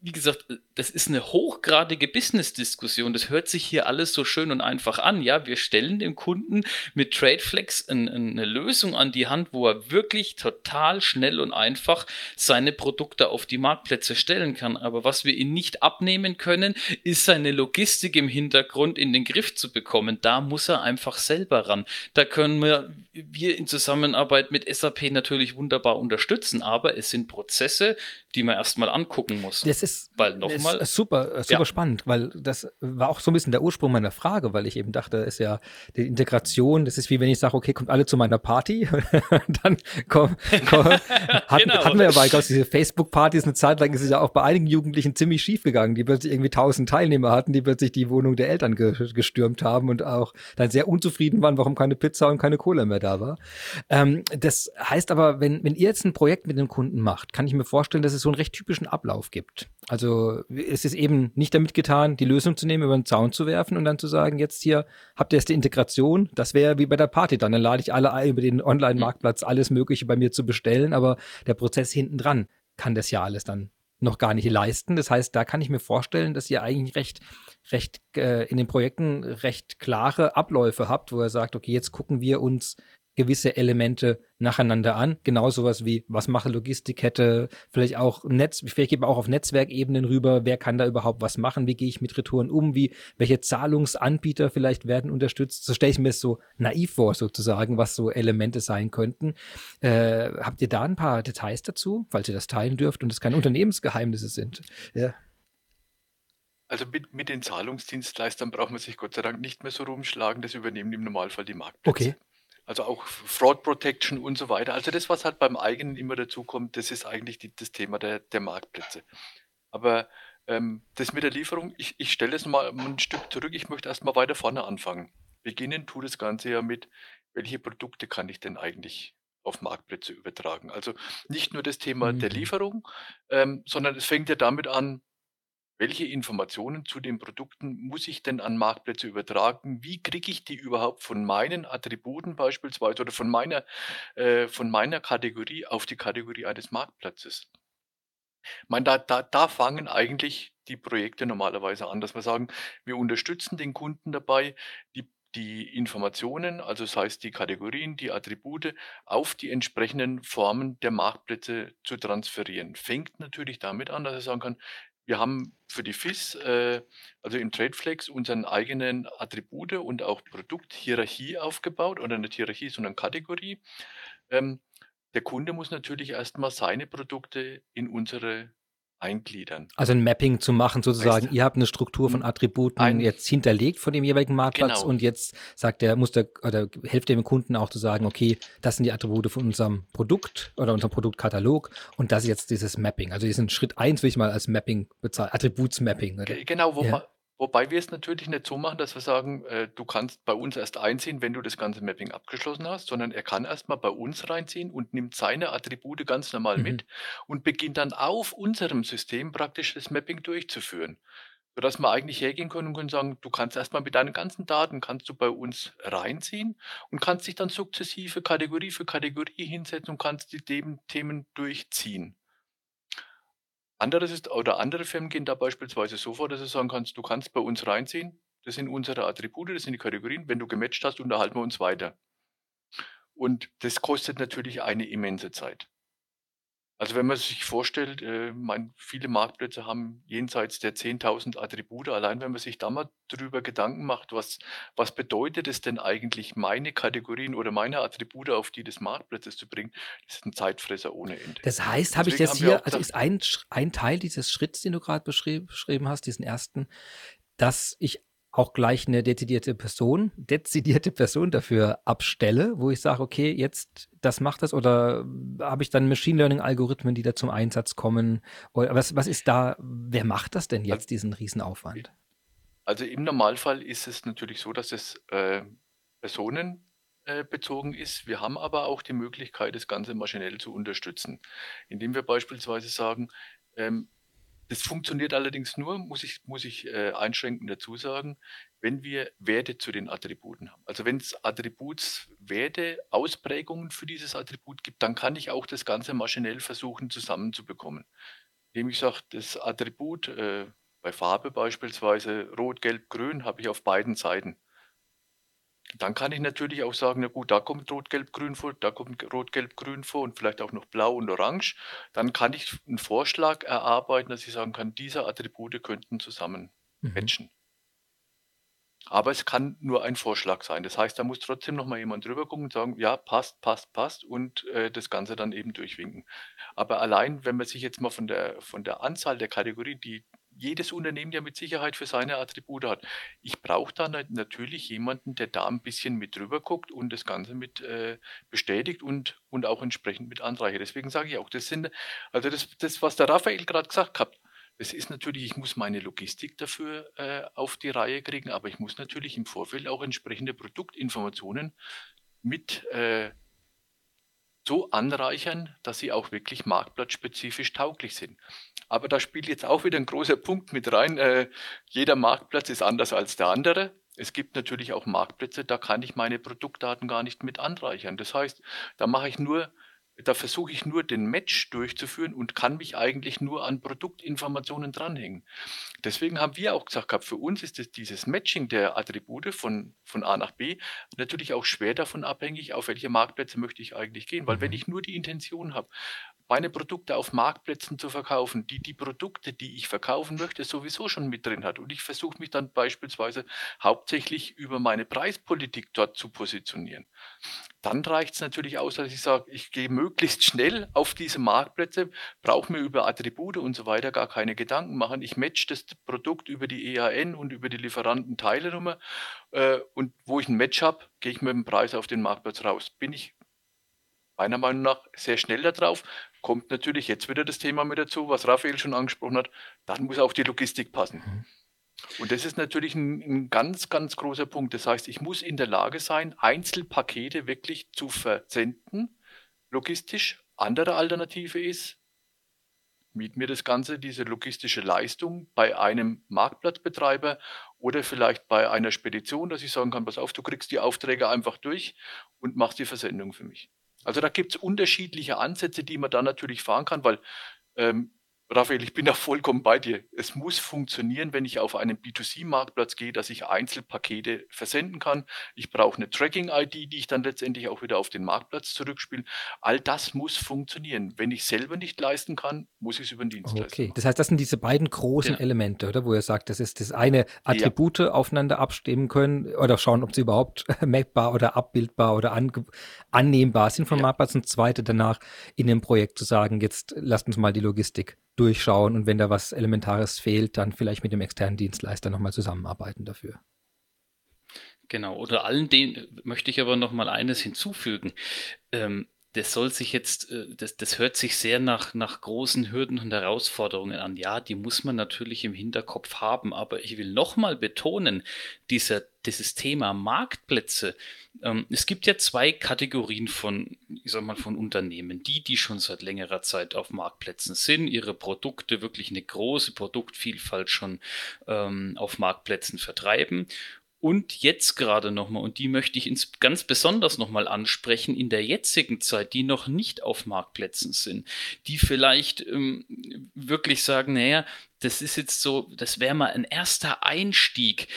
wie gesagt, das ist eine hochgradige Business-Diskussion. Das hört sich hier alles so schön und einfach an. Ja, wir stellen dem Kunden mit TradeFlex ein, eine Lösung an die Hand, wo er wirklich total schnell und einfach seine Produkte auf die Marktplätze stellen kann. Aber was wir ihm nicht abnehmen können, ist seine Logistik im Hintergrund in den Griff zu bekommen. Da muss er einfach selber ran. Da können wir, wir in Zusammenarbeit mit SAP natürlich wunderbar unterstützen. Aber es sind Prozesse, die man erstmal angucken muss. Ist, weil nochmal. Ist super, äh, super ja. spannend, weil das war auch so ein bisschen der Ursprung meiner Frage, weil ich eben dachte, ist ja die Integration, das ist wie wenn ich sage, okay, kommt alle zu meiner Party, dann komm, komm hat, genau. hatten wir ja bei diese Facebook-Partys eine Zeit lang ist es ja auch bei einigen Jugendlichen ziemlich schief gegangen, die plötzlich irgendwie tausend Teilnehmer hatten, die plötzlich die Wohnung der Eltern ge gestürmt haben und auch dann sehr unzufrieden waren, warum keine Pizza und keine Cola mehr da war. Ähm, das heißt aber, wenn, wenn ihr jetzt ein Projekt mit dem Kunden macht, kann ich mir vorstellen, dass es so einen recht typischen Ablauf gibt. Also es ist eben nicht damit getan, die Lösung zu nehmen, über den Zaun zu werfen und dann zu sagen, jetzt hier habt ihr jetzt die Integration. Das wäre wie bei der Party dann. Dann lade ich alle ein, über den Online-Marktplatz alles Mögliche bei mir zu bestellen, aber der Prozess hinten dran kann das ja alles dann noch gar nicht leisten. Das heißt, da kann ich mir vorstellen, dass ihr eigentlich recht, recht äh, in den Projekten recht klare Abläufe habt, wo ihr sagt, okay, jetzt gucken wir uns gewisse Elemente nacheinander an. Genau sowas wie, was macht Logistikkette, vielleicht auch Netz, vielleicht geht man auch auf Netzwerkebenen rüber, wer kann da überhaupt was machen, wie gehe ich mit Retouren um, wie, welche Zahlungsanbieter vielleicht werden unterstützt. So stelle ich mir es so naiv vor, sozusagen, was so Elemente sein könnten. Äh, habt ihr da ein paar Details dazu, falls ihr das teilen dürft und es keine Unternehmensgeheimnisse sind? Ja. Also mit, mit den Zahlungsdienstleistern braucht man sich Gott sei Dank nicht mehr so rumschlagen. Das übernehmen im Normalfall die Marktplätze. Okay. Also auch Fraud Protection und so weiter. Also das, was halt beim eigenen immer dazukommt, das ist eigentlich die, das Thema der, der Marktplätze. Aber ähm, das mit der Lieferung, ich, ich stelle es mal ein Stück zurück. Ich möchte erstmal weiter vorne anfangen. Beginnen tut das Ganze ja mit, welche Produkte kann ich denn eigentlich auf Marktplätze übertragen? Also nicht nur das Thema mhm. der Lieferung, ähm, sondern es fängt ja damit an, welche Informationen zu den Produkten muss ich denn an Marktplätze übertragen? Wie kriege ich die überhaupt von meinen Attributen beispielsweise oder von meiner, äh, von meiner Kategorie auf die Kategorie eines Marktplatzes? Ich meine, da, da, da fangen eigentlich die Projekte normalerweise an, dass wir sagen, wir unterstützen den Kunden dabei, die die Informationen, also das heißt die Kategorien, die Attribute auf die entsprechenden Formen der Marktplätze zu transferieren. Fängt natürlich damit an, dass er sagen kann, wir haben für die FIS, äh, also im Tradeflex, unseren eigenen Attribute und auch Produkthierarchie aufgebaut oder nicht Hierarchie, sondern Kategorie. Ähm, der Kunde muss natürlich erstmal seine Produkte in unsere eingliedern. Also ein Mapping zu machen, sozusagen. Weißt, ihr habt eine Struktur von. Attributen ein, jetzt hinterlegt von dem jeweiligen Marktplatz genau. und jetzt sagt der, muss der, oder hilft dem Kunden auch zu sagen, okay, das sind die Attribute von unserem Produkt oder unserem Produktkatalog und das ist jetzt dieses Mapping. Also diesen Schritt eins will ich mal als Mapping bezahlen, Attributsmapping. Genau, wo, ja. Wobei wir es natürlich nicht so machen, dass wir sagen, äh, du kannst bei uns erst einziehen, wenn du das ganze Mapping abgeschlossen hast, sondern er kann erstmal bei uns reinziehen und nimmt seine Attribute ganz normal mhm. mit und beginnt dann auf unserem System praktisch das Mapping durchzuführen. Sodass wir eigentlich hergehen können und können sagen, du kannst erstmal mit deinen ganzen Daten, kannst du bei uns reinziehen und kannst dich dann sukzessive Kategorie für Kategorie hinsetzen und kannst die Themen durchziehen. Anderes ist, oder andere Firmen gehen da beispielsweise so vor, dass du sagen kannst, du kannst bei uns reinziehen, das sind unsere Attribute, das sind die Kategorien. Wenn du gematcht hast, unterhalten wir uns weiter. Und das kostet natürlich eine immense Zeit. Also wenn man sich vorstellt, äh, mein, viele Marktplätze haben jenseits der 10.000 Attribute. Allein wenn man sich da mal drüber Gedanken macht, was, was bedeutet es denn eigentlich, meine Kategorien oder meine Attribute auf die des Marktplatzes zu bringen, das ist ein Zeitfresser ohne Ende. Das heißt, habe ich das hier, also ist ein, ein Teil dieses Schritts, den du gerade beschrieben hast, diesen ersten, dass ich auch gleich eine dezidierte Person, dezidierte Person dafür abstelle, wo ich sage, okay, jetzt das macht das oder habe ich dann Machine Learning Algorithmen, die da zum Einsatz kommen? Was, was ist da, wer macht das denn jetzt, diesen Riesenaufwand? Also im Normalfall ist es natürlich so, dass es äh, personenbezogen äh, ist. Wir haben aber auch die Möglichkeit, das Ganze maschinell zu unterstützen, indem wir beispielsweise sagen, ähm, das funktioniert allerdings nur, muss ich, muss ich äh, einschränkend dazu sagen, wenn wir Werte zu den Attributen haben. Also wenn es Attributswerte, Ausprägungen für dieses Attribut gibt, dann kann ich auch das Ganze maschinell versuchen zusammenzubekommen. Indem ich sage, das Attribut äh, bei Farbe beispielsweise Rot, Gelb, Grün habe ich auf beiden Seiten. Dann kann ich natürlich auch sagen, na gut, da kommt Rot, Gelb, Grün vor, da kommt Rot, Gelb, Grün vor und vielleicht auch noch Blau und Orange. Dann kann ich einen Vorschlag erarbeiten, dass ich sagen kann, diese Attribute könnten zusammen mhm. matchen. Aber es kann nur ein Vorschlag sein. Das heißt, da muss trotzdem noch mal jemand drüber gucken und sagen, ja, passt, passt, passt und äh, das Ganze dann eben durchwinken. Aber allein, wenn man sich jetzt mal von der, von der Anzahl der Kategorien, die jedes Unternehmen ja mit Sicherheit für seine Attribute hat. Ich brauche da natürlich jemanden, der da ein bisschen mit drüber guckt und das Ganze mit äh, bestätigt und, und auch entsprechend mit anreichert. Deswegen sage ich auch, das sind, also das, das was der Raphael gerade gesagt hat, das ist natürlich, ich muss meine Logistik dafür äh, auf die Reihe kriegen, aber ich muss natürlich im Vorfeld auch entsprechende Produktinformationen mit äh, so anreichern, dass sie auch wirklich marktplatzspezifisch tauglich sind. Aber da spielt jetzt auch wieder ein großer Punkt mit rein. Äh, jeder Marktplatz ist anders als der andere. Es gibt natürlich auch Marktplätze, da kann ich meine Produktdaten gar nicht mit anreichern. Das heißt, da mache ich nur da versuche ich nur den Match durchzuführen und kann mich eigentlich nur an Produktinformationen dranhängen. Deswegen haben wir auch gesagt, gehabt, für uns ist es dieses Matching der Attribute von, von A nach B natürlich auch schwer davon abhängig, auf welche Marktplätze möchte ich eigentlich gehen. Weil wenn mhm. ich nur die Intention habe, meine Produkte auf Marktplätzen zu verkaufen, die die Produkte, die ich verkaufen möchte, sowieso schon mit drin hat. Und ich versuche mich dann beispielsweise hauptsächlich über meine Preispolitik dort zu positionieren. Dann reicht es natürlich aus, dass ich sage, ich gehe möglichst schnell auf diese Marktplätze, brauche mir über Attribute und so weiter gar keine Gedanken machen. Ich match das Produkt über die EAN und über die Lieferanten-Teilenummer äh, und wo ich ein Match habe, gehe ich mit dem Preis auf den Marktplatz raus. Bin ich meiner Meinung nach sehr schnell darauf. Kommt natürlich jetzt wieder das Thema mit dazu, was Raphael schon angesprochen hat. Dann muss auch die Logistik passen. Mhm. Und das ist natürlich ein, ein, ganz, ganz großer Punkt. Das heißt, ich muss in der Lage sein, Einzelpakete wirklich zu versenden, logistisch. Andere Alternative ist, miete mir das Ganze, diese logistische Leistung bei einem Marktplatzbetreiber oder vielleicht bei einer Spedition, dass ich sagen kann, pass auf, du kriegst die Aufträge einfach durch und machst die Versendung für mich. Also da gibt es unterschiedliche Ansätze, die man dann natürlich fahren kann, weil ähm, Raphael, ich bin da vollkommen bei dir. Es muss funktionieren, wenn ich auf einen B2C-Marktplatz gehe, dass ich Einzelpakete versenden kann. Ich brauche eine Tracking-ID, die ich dann letztendlich auch wieder auf den Marktplatz zurückspiele. All das muss funktionieren. Wenn ich selber nicht leisten kann, muss ich es über den Dienstleister Okay, das heißt, das sind diese beiden großen ja. Elemente, oder? Wo ihr sagt, das ist das eine Attribute ja. aufeinander abstimmen können oder schauen, ob sie überhaupt mappbar oder abbildbar oder annehmbar sind vom ja. Marktplatz. Und zweite danach in dem Projekt zu sagen, jetzt lasst uns mal die Logistik durchschauen und wenn da was Elementares fehlt, dann vielleicht mit dem externen Dienstleister nochmal zusammenarbeiten dafür. Genau, oder allen denen möchte ich aber nochmal eines hinzufügen. Ähm, das soll sich jetzt, äh, das, das hört sich sehr nach, nach großen Hürden und Herausforderungen an. Ja, die muss man natürlich im Hinterkopf haben, aber ich will nochmal betonen, dieser, dieses Thema Marktplätze, ähm, es gibt ja zwei Kategorien von, ich sag mal, von Unternehmen. Die, die schon seit längerer Zeit auf Marktplätzen sind, ihre Produkte wirklich eine große Produktvielfalt schon ähm, auf Marktplätzen vertreiben und jetzt gerade nochmal, und die möchte ich ins, ganz besonders nochmal ansprechen, in der jetzigen Zeit, die noch nicht auf Marktplätzen sind, die vielleicht ähm, wirklich sagen, naja, das ist jetzt so, das wäre mal ein erster Einstieg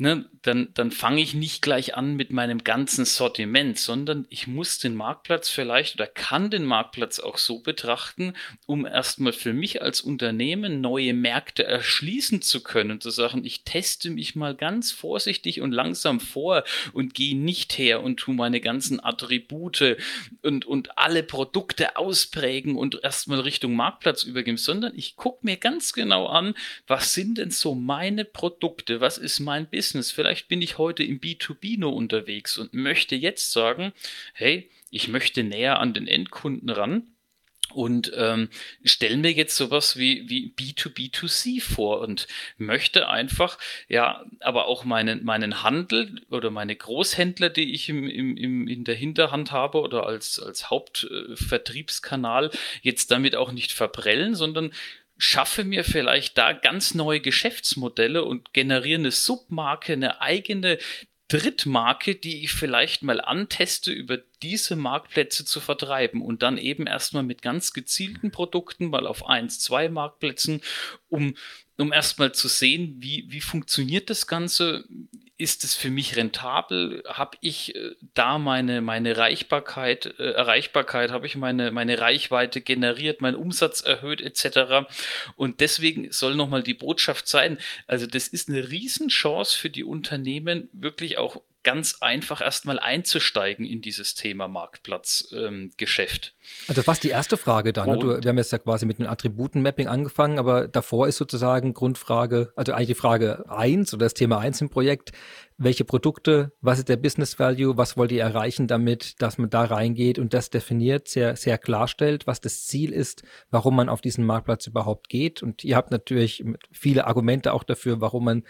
ne, dann, dann fange ich nicht gleich an mit meinem ganzen Sortiment, sondern ich muss den Marktplatz vielleicht oder kann den Marktplatz auch so betrachten, um erstmal für mich als Unternehmen neue Märkte erschließen zu können zu sagen, ich teste mich mal ganz vorsichtig und langsam vor und gehe nicht her und tu meine ganzen Attribute und, und alle Produkte ausprägen und erstmal Richtung Marktplatz übergeben, sondern ich gucke mir ganz genau an, was sind denn so meine Produkte, was ist mein Business, Business, vielleicht bin ich heute im B2B nur unterwegs und möchte jetzt sagen, hey, ich möchte näher an den Endkunden ran und ähm, stellen mir jetzt sowas wie, wie B2B2C vor und möchte einfach, ja, aber auch meinen, meinen Handel oder meine Großhändler, die ich im, im, im, in der Hinterhand habe oder als, als Hauptvertriebskanal, jetzt damit auch nicht verprellen, sondern schaffe mir vielleicht da ganz neue Geschäftsmodelle und generiere eine Submarke, eine eigene Drittmarke, die ich vielleicht mal anteste, über diese Marktplätze zu vertreiben und dann eben erstmal mit ganz gezielten Produkten mal auf eins, zwei Marktplätzen, um, um erstmal zu sehen, wie, wie funktioniert das Ganze, ist es für mich rentabel? Habe ich äh, da meine, meine Reichbarkeit, äh, Erreichbarkeit, habe ich meine, meine Reichweite generiert, meinen Umsatz erhöht etc. Und deswegen soll nochmal die Botschaft sein, also das ist eine Riesenchance für die Unternehmen, wirklich auch ganz einfach erstmal einzusteigen in dieses Thema Marktplatzgeschäft. Ähm, also fast die erste Frage dann. Ne? Du, wir haben jetzt ja quasi mit einem Attributenmapping angefangen, aber davor ist sozusagen Grundfrage, also eigentlich die Frage eins oder das Thema eins im Projekt, welche Produkte, was ist der Business Value, was wollt ihr erreichen damit, dass man da reingeht und das definiert, sehr, sehr klarstellt, was das Ziel ist, warum man auf diesen Marktplatz überhaupt geht. Und ihr habt natürlich viele Argumente auch dafür, warum man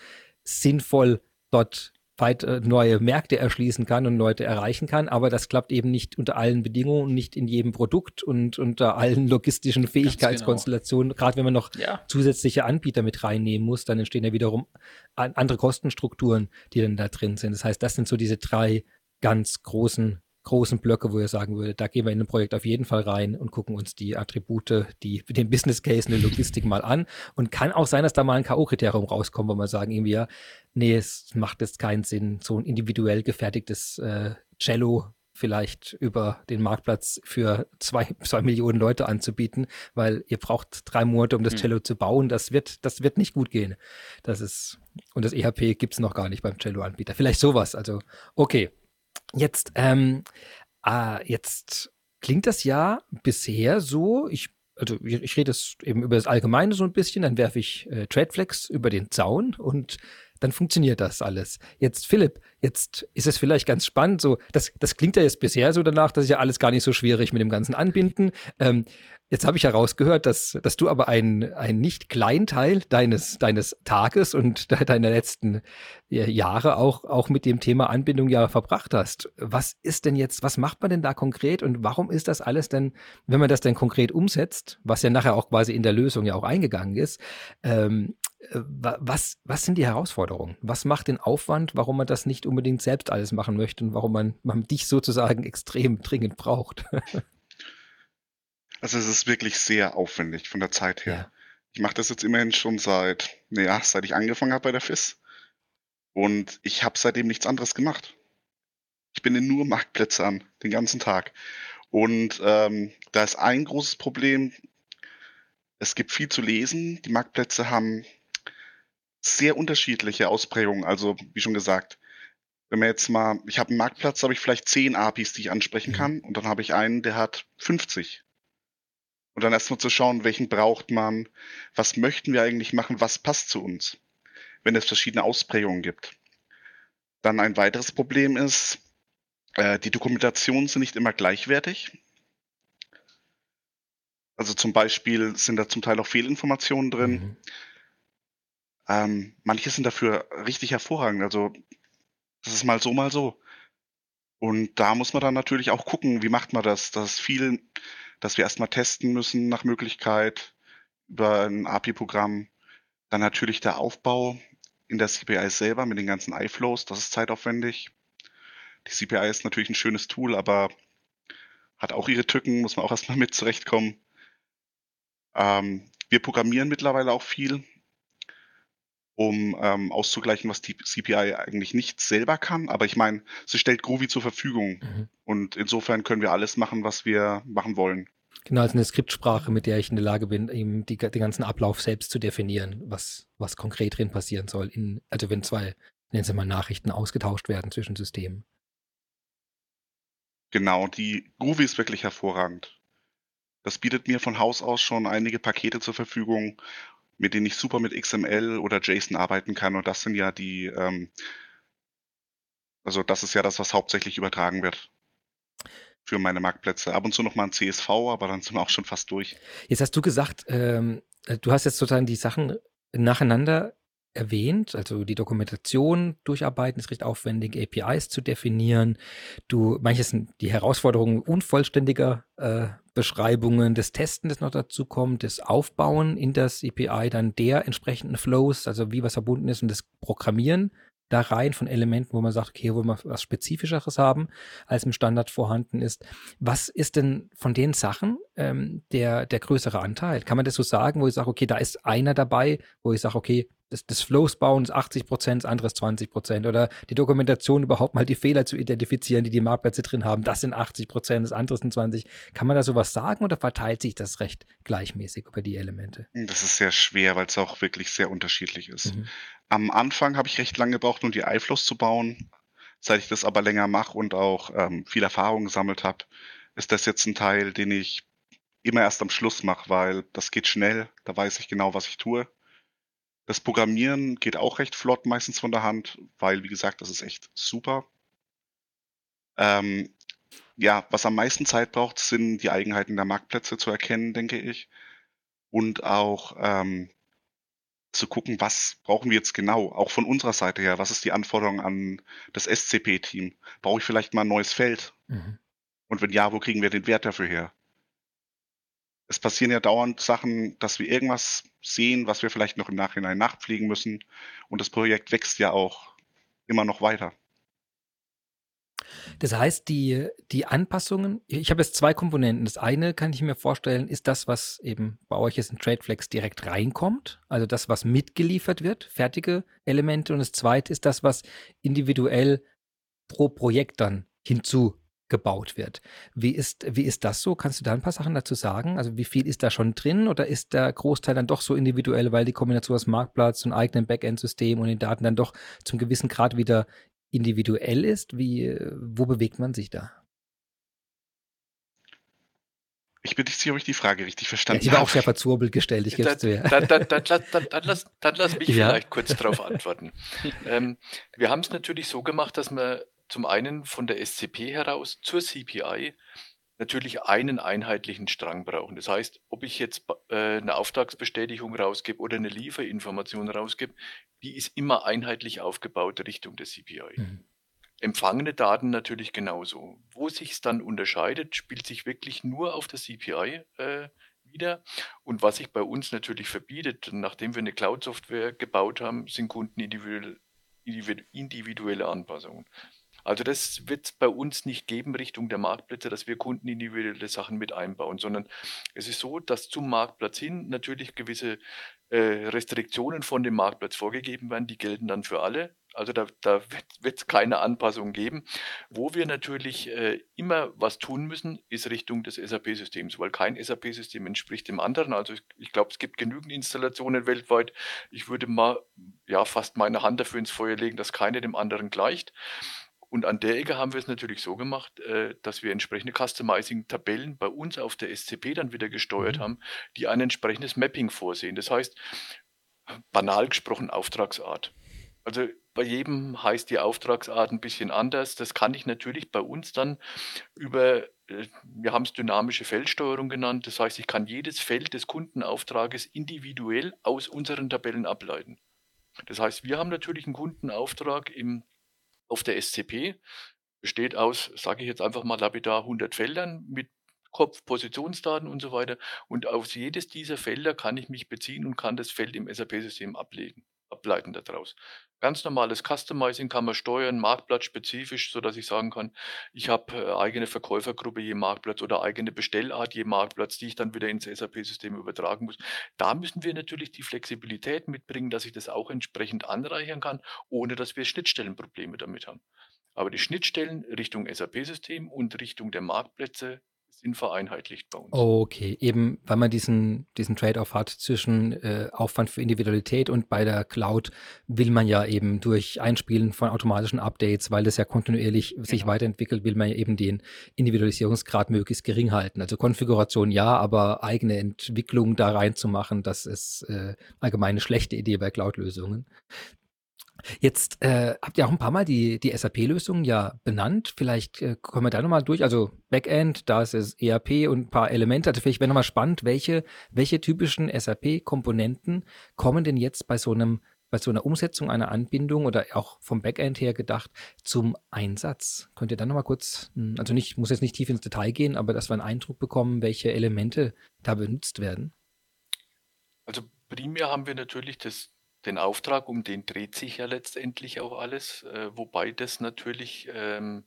sinnvoll dort weit äh, neue Märkte erschließen kann und Leute erreichen kann, aber das klappt eben nicht unter allen Bedingungen, nicht in jedem Produkt und unter allen logistischen genau. Fähigkeitskonstellationen. Genau. Gerade wenn man noch ja. zusätzliche Anbieter mit reinnehmen muss, dann entstehen ja wiederum andere Kostenstrukturen, die dann da drin sind. Das heißt, das sind so diese drei ganz großen großen Blöcke, wo ihr sagen würdet, da gehen wir in ein Projekt auf jeden Fall rein und gucken uns die Attribute, die, den Business Case, eine Logistik mal an. Und kann auch sein, dass da mal ein K.O.-Kriterium rauskommt, wo man sagen irgendwie, ja, nee, es macht jetzt keinen Sinn, so ein individuell gefertigtes äh, Cello vielleicht über den Marktplatz für zwei, zwei Millionen Leute anzubieten, weil ihr braucht drei Monate, um das hm. Cello hm. zu bauen. Das wird, das wird nicht gut gehen. Das ist, und das EHP gibt es noch gar nicht beim Cello-Anbieter. Vielleicht sowas. Also, okay. Jetzt, ähm, äh, jetzt klingt das ja bisher so, ich, also ich rede es eben über das Allgemeine so ein bisschen, dann werfe ich äh, Tradeflex über den Zaun und dann funktioniert das alles. Jetzt, Philipp, jetzt ist es vielleicht ganz spannend, so, das, das klingt ja jetzt bisher so danach, das ist ja alles gar nicht so schwierig mit dem ganzen Anbinden. Ähm, Jetzt habe ich herausgehört, dass, dass du aber einen, einen nicht kleinen Teil deines, deines Tages und de deiner letzten Jahre auch, auch mit dem Thema Anbindung ja verbracht hast. Was ist denn jetzt, was macht man denn da konkret und warum ist das alles denn, wenn man das denn konkret umsetzt, was ja nachher auch quasi in der Lösung ja auch eingegangen ist, ähm, was, was sind die Herausforderungen? Was macht den Aufwand, warum man das nicht unbedingt selbst alles machen möchte und warum man, man dich sozusagen extrem dringend braucht? Also es ist wirklich sehr aufwendig von der Zeit her. Ja. Ich mache das jetzt immerhin schon seit, naja, seit ich angefangen habe bei der FIS. Und ich habe seitdem nichts anderes gemacht. Ich bin in nur Marktplätze an, den ganzen Tag. Und ähm, da ist ein großes Problem. Es gibt viel zu lesen. Die Marktplätze haben sehr unterschiedliche Ausprägungen. Also, wie schon gesagt, wenn man jetzt mal, ich habe einen Marktplatz, habe ich vielleicht zehn APIs, die ich ansprechen mhm. kann. Und dann habe ich einen, der hat 50. Und dann erstmal zu schauen, welchen braucht man, was möchten wir eigentlich machen, was passt zu uns, wenn es verschiedene Ausprägungen gibt. Dann ein weiteres Problem ist, äh, die Dokumentationen sind nicht immer gleichwertig. Also zum Beispiel sind da zum Teil auch Fehlinformationen drin. Mhm. Ähm, manche sind dafür richtig hervorragend. Also das ist mal so, mal so. Und da muss man dann natürlich auch gucken, wie macht man das, dass viel dass wir erstmal testen müssen nach Möglichkeit über ein API-Programm. Dann natürlich der Aufbau in der CPI selber mit den ganzen iFlows, das ist zeitaufwendig. Die CPI ist natürlich ein schönes Tool, aber hat auch ihre Tücken, muss man auch erstmal mit zurechtkommen. Ähm, wir programmieren mittlerweile auch viel, um ähm, auszugleichen, was die CPI eigentlich nicht selber kann. Aber ich meine, sie stellt Groovy zur Verfügung. Mhm. Und insofern können wir alles machen, was wir machen wollen. Genau, als eine Skriptsprache, mit der ich in der Lage bin, eben die, den ganzen Ablauf selbst zu definieren, was, was konkret drin passieren soll. In, also wenn zwei, nennen Sie mal Nachrichten ausgetauscht werden zwischen Systemen. Genau, die Groovy ist wirklich hervorragend. Das bietet mir von Haus aus schon einige Pakete zur Verfügung, mit denen ich super mit XML oder JSON arbeiten kann. Und das sind ja die, ähm, also das ist ja das, was hauptsächlich übertragen wird für meine Marktplätze. Ab und zu noch mal ein CSV, aber dann sind wir auch schon fast durch. Jetzt hast du gesagt, ähm, du hast jetzt sozusagen die Sachen nacheinander erwähnt, also die Dokumentation durcharbeiten ist recht aufwendig, APIs zu definieren. Du, manches sind die Herausforderungen unvollständiger äh, Beschreibungen, das Testen, das noch dazu kommt, das Aufbauen in das API, dann der entsprechenden Flows, also wie was verbunden ist und das Programmieren da rein von Elementen, wo man sagt, okay, wo wir was Spezifischeres haben, als im Standard vorhanden ist. Was ist denn von den Sachen ähm, der, der größere Anteil? Kann man das so sagen, wo ich sage, okay, da ist einer dabei, wo ich sage, okay, das, das Flows bauen ist 80 Prozent, das andere ist 20 Prozent. Oder die Dokumentation überhaupt mal die Fehler zu identifizieren, die die Marktplätze drin haben, das sind 80 Prozent, das andere sind 20. Kann man da sowas sagen oder verteilt sich das recht gleichmäßig über die Elemente? Das ist sehr schwer, weil es auch wirklich sehr unterschiedlich ist. Mhm. Am Anfang habe ich recht lange gebraucht, um die iFlows zu bauen. Seit ich das aber länger mache und auch ähm, viel Erfahrung gesammelt habe, ist das jetzt ein Teil, den ich immer erst am Schluss mache, weil das geht schnell, da weiß ich genau, was ich tue. Das Programmieren geht auch recht flott meistens von der Hand, weil, wie gesagt, das ist echt super. Ähm, ja, was am meisten Zeit braucht, sind die Eigenheiten der Marktplätze zu erkennen, denke ich. Und auch ähm, zu gucken, was brauchen wir jetzt genau, auch von unserer Seite her, was ist die Anforderung an das SCP-Team? Brauche ich vielleicht mal ein neues Feld? Mhm. Und wenn ja, wo kriegen wir den Wert dafür her? Es passieren ja dauernd Sachen, dass wir irgendwas sehen, was wir vielleicht noch im Nachhinein nachpflegen müssen. Und das Projekt wächst ja auch immer noch weiter. Das heißt, die, die Anpassungen, ich habe jetzt zwei Komponenten. Das eine kann ich mir vorstellen, ist das, was eben bei euch jetzt in TradeFlex direkt reinkommt, also das, was mitgeliefert wird, fertige Elemente. Und das zweite ist das, was individuell pro Projekt dann hinzugebaut wird. Wie ist, wie ist das so? Kannst du da ein paar Sachen dazu sagen? Also wie viel ist da schon drin oder ist der Großteil dann doch so individuell, weil die Kombination aus Marktplatz und eigenen Backend-System und den Daten dann doch zum gewissen Grad wieder individuell ist? Wie, wo bewegt man sich da? Ich bin nicht sicher, ob ich die Frage richtig verstanden ja, die war auch sehr verzwurbelt gestellt, ich gebe es zu. Dann, dann, dann, dann, dann, lass, dann lass mich ja. vielleicht kurz darauf antworten. ähm, wir haben es natürlich so gemacht, dass wir zum einen von der SCP heraus zur CPI natürlich einen einheitlichen Strang brauchen. Das heißt, ob ich jetzt äh, eine Auftragsbestätigung rausgebe oder eine Lieferinformation rausgebe, die ist immer einheitlich aufgebaut Richtung der CPI. Mhm. Empfangene Daten natürlich genauso. Wo sich es dann unterscheidet, spielt sich wirklich nur auf der CPI äh, wieder. Und was sich bei uns natürlich verbietet, nachdem wir eine Cloud-Software gebaut haben, sind kundenindividuelle individuelle Anpassungen. Also das wird es bei uns nicht geben Richtung der Marktplätze, dass wir kundenindividuelle Sachen mit einbauen, sondern es ist so, dass zum Marktplatz hin natürlich gewisse äh, Restriktionen von dem Marktplatz vorgegeben werden, die gelten dann für alle. Also da, da wird es keine Anpassung geben. Wo wir natürlich äh, immer was tun müssen, ist Richtung des SAP-Systems, weil kein SAP-System entspricht dem anderen. Also ich, ich glaube, es gibt genügend Installationen weltweit. Ich würde mal ja fast meine Hand dafür ins Feuer legen, dass keine dem anderen gleicht. Und an der Ecke haben wir es natürlich so gemacht, äh, dass wir entsprechende Customizing-Tabellen bei uns auf der SCP dann wieder gesteuert mhm. haben, die ein entsprechendes Mapping vorsehen. Das heißt, banal gesprochen Auftragsart. Also bei jedem heißt die Auftragsart ein bisschen anders. Das kann ich natürlich bei uns dann über, äh, wir haben es dynamische Feldsteuerung genannt. Das heißt, ich kann jedes Feld des Kundenauftrages individuell aus unseren Tabellen ableiten. Das heißt, wir haben natürlich einen Kundenauftrag im, auf der SCP, besteht aus, sage ich jetzt einfach mal lapidar, 100 Feldern mit Kopf, Positionsdaten und so weiter. Und auf jedes dieser Felder kann ich mich beziehen und kann das Feld im SAP-System ablegen ableiten daraus. Ganz normales Customizing kann man steuern, marktplatzspezifisch, sodass ich sagen kann, ich habe äh, eigene Verkäufergruppe je Marktplatz oder eigene Bestellart je Marktplatz, die ich dann wieder ins SAP-System übertragen muss. Da müssen wir natürlich die Flexibilität mitbringen, dass ich das auch entsprechend anreichern kann, ohne dass wir Schnittstellenprobleme damit haben. Aber die Schnittstellen Richtung SAP-System und Richtung der Marktplätze sind vereinheitlicht bei uns. Okay, eben weil man diesen, diesen Trade-off hat zwischen äh, Aufwand für Individualität und bei der Cloud will man ja eben durch Einspielen von automatischen Updates, weil das ja kontinuierlich genau. sich weiterentwickelt, will man ja eben den Individualisierungsgrad möglichst gering halten. Also Konfiguration ja, aber eigene Entwicklung da reinzumachen, das ist äh, allgemein eine schlechte Idee bei Cloud-Lösungen. Jetzt äh, habt ihr auch ein paar Mal die, die SAP-Lösung ja benannt. Vielleicht äh, kommen wir da nochmal durch. Also Backend, da ist es ERP und ein paar Elemente. Also vielleicht wäre nochmal spannend, welche, welche typischen SAP-Komponenten kommen denn jetzt bei so einem bei so einer Umsetzung einer Anbindung oder auch vom Backend her gedacht zum Einsatz. Könnt ihr dann nochmal kurz, hm, also nicht, muss jetzt nicht tief ins Detail gehen, aber dass wir einen Eindruck bekommen, welche Elemente da benutzt werden? Also primär haben wir natürlich das den Auftrag, um den dreht sich ja letztendlich auch alles, äh, wobei das natürlich ähm,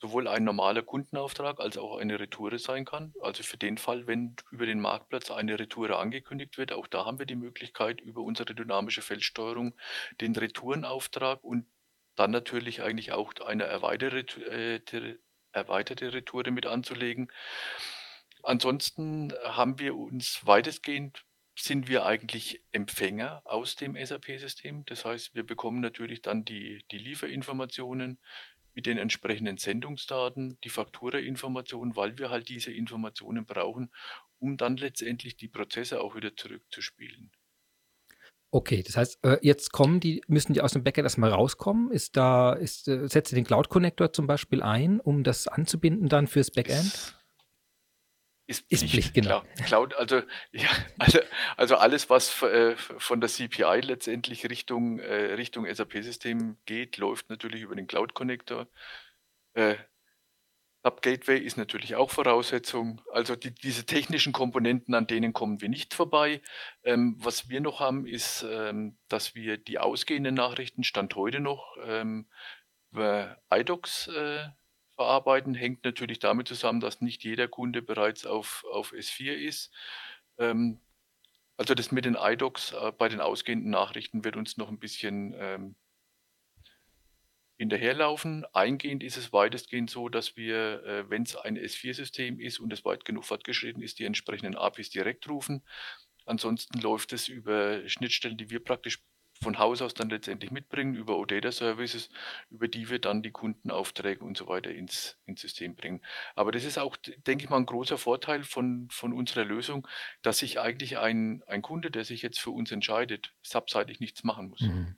sowohl ein normaler Kundenauftrag als auch eine Retoure sein kann. Also für den Fall, wenn über den Marktplatz eine Retoure angekündigt wird, auch da haben wir die Möglichkeit, über unsere dynamische Feldsteuerung den Retourenauftrag und dann natürlich eigentlich auch eine erweiterte, äh, erweiterte Retoure mit anzulegen. Ansonsten haben wir uns weitestgehend sind wir eigentlich Empfänger aus dem SAP-System. Das heißt, wir bekommen natürlich dann die, die Lieferinformationen mit den entsprechenden Sendungsdaten, die Faktura-Informationen, weil wir halt diese Informationen brauchen, um dann letztendlich die Prozesse auch wieder zurückzuspielen. Okay, das heißt, äh, jetzt kommen die, müssen die aus dem Backend erstmal rauskommen? Ist da, ist, äh, setzt ihr den Cloud-Connector zum Beispiel ein, um das anzubinden dann fürs Backend? Ist Pflicht, ist Pflicht genau. Cloud, also, ja, also, also alles, was äh, von der CPI letztendlich Richtung, äh, Richtung SAP-System geht, läuft natürlich über den Cloud-Connector. Äh, Sub-Gateway ist natürlich auch Voraussetzung. Also die, diese technischen Komponenten, an denen kommen wir nicht vorbei. Ähm, was wir noch haben, ist, ähm, dass wir die ausgehenden Nachrichten, Stand heute noch, ähm, über iDocs äh, verarbeiten, hängt natürlich damit zusammen, dass nicht jeder Kunde bereits auf, auf S4 ist. Ähm, also das mit den iDocs äh, bei den ausgehenden Nachrichten wird uns noch ein bisschen ähm, hinterherlaufen. Eingehend ist es weitestgehend so, dass wir, äh, wenn es ein S4-System ist und es weit genug fortgeschritten ist, die entsprechenden APIs direkt rufen. Ansonsten läuft es über Schnittstellen, die wir praktisch von Haus aus dann letztendlich mitbringen über OData Services, über die wir dann die Kundenaufträge und so weiter ins, ins System bringen. Aber das ist auch, denke ich mal, ein großer Vorteil von, von unserer Lösung, dass sich eigentlich ein, ein Kunde, der sich jetzt für uns entscheidet, subseitig nichts machen muss. Mhm.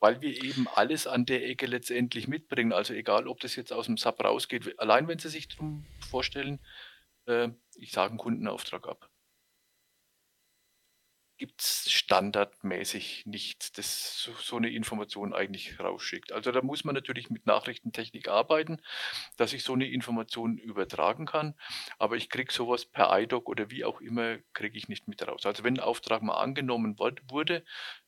Weil wir eben alles an der Ecke letztendlich mitbringen. Also egal, ob das jetzt aus dem Sub rausgeht, allein wenn Sie sich darum vorstellen, äh, ich sage einen Kundenauftrag ab gibt es standardmäßig nichts, das so, so, eine Information eigentlich rausschickt. Also da muss man natürlich mit Nachrichtentechnik arbeiten, dass ich so eine Information übertragen kann, aber ich kriege sowas per iDoc oder wie auch immer, kriege ich nicht mit raus. Also wenn ein Auftrag mal angenommen wurde,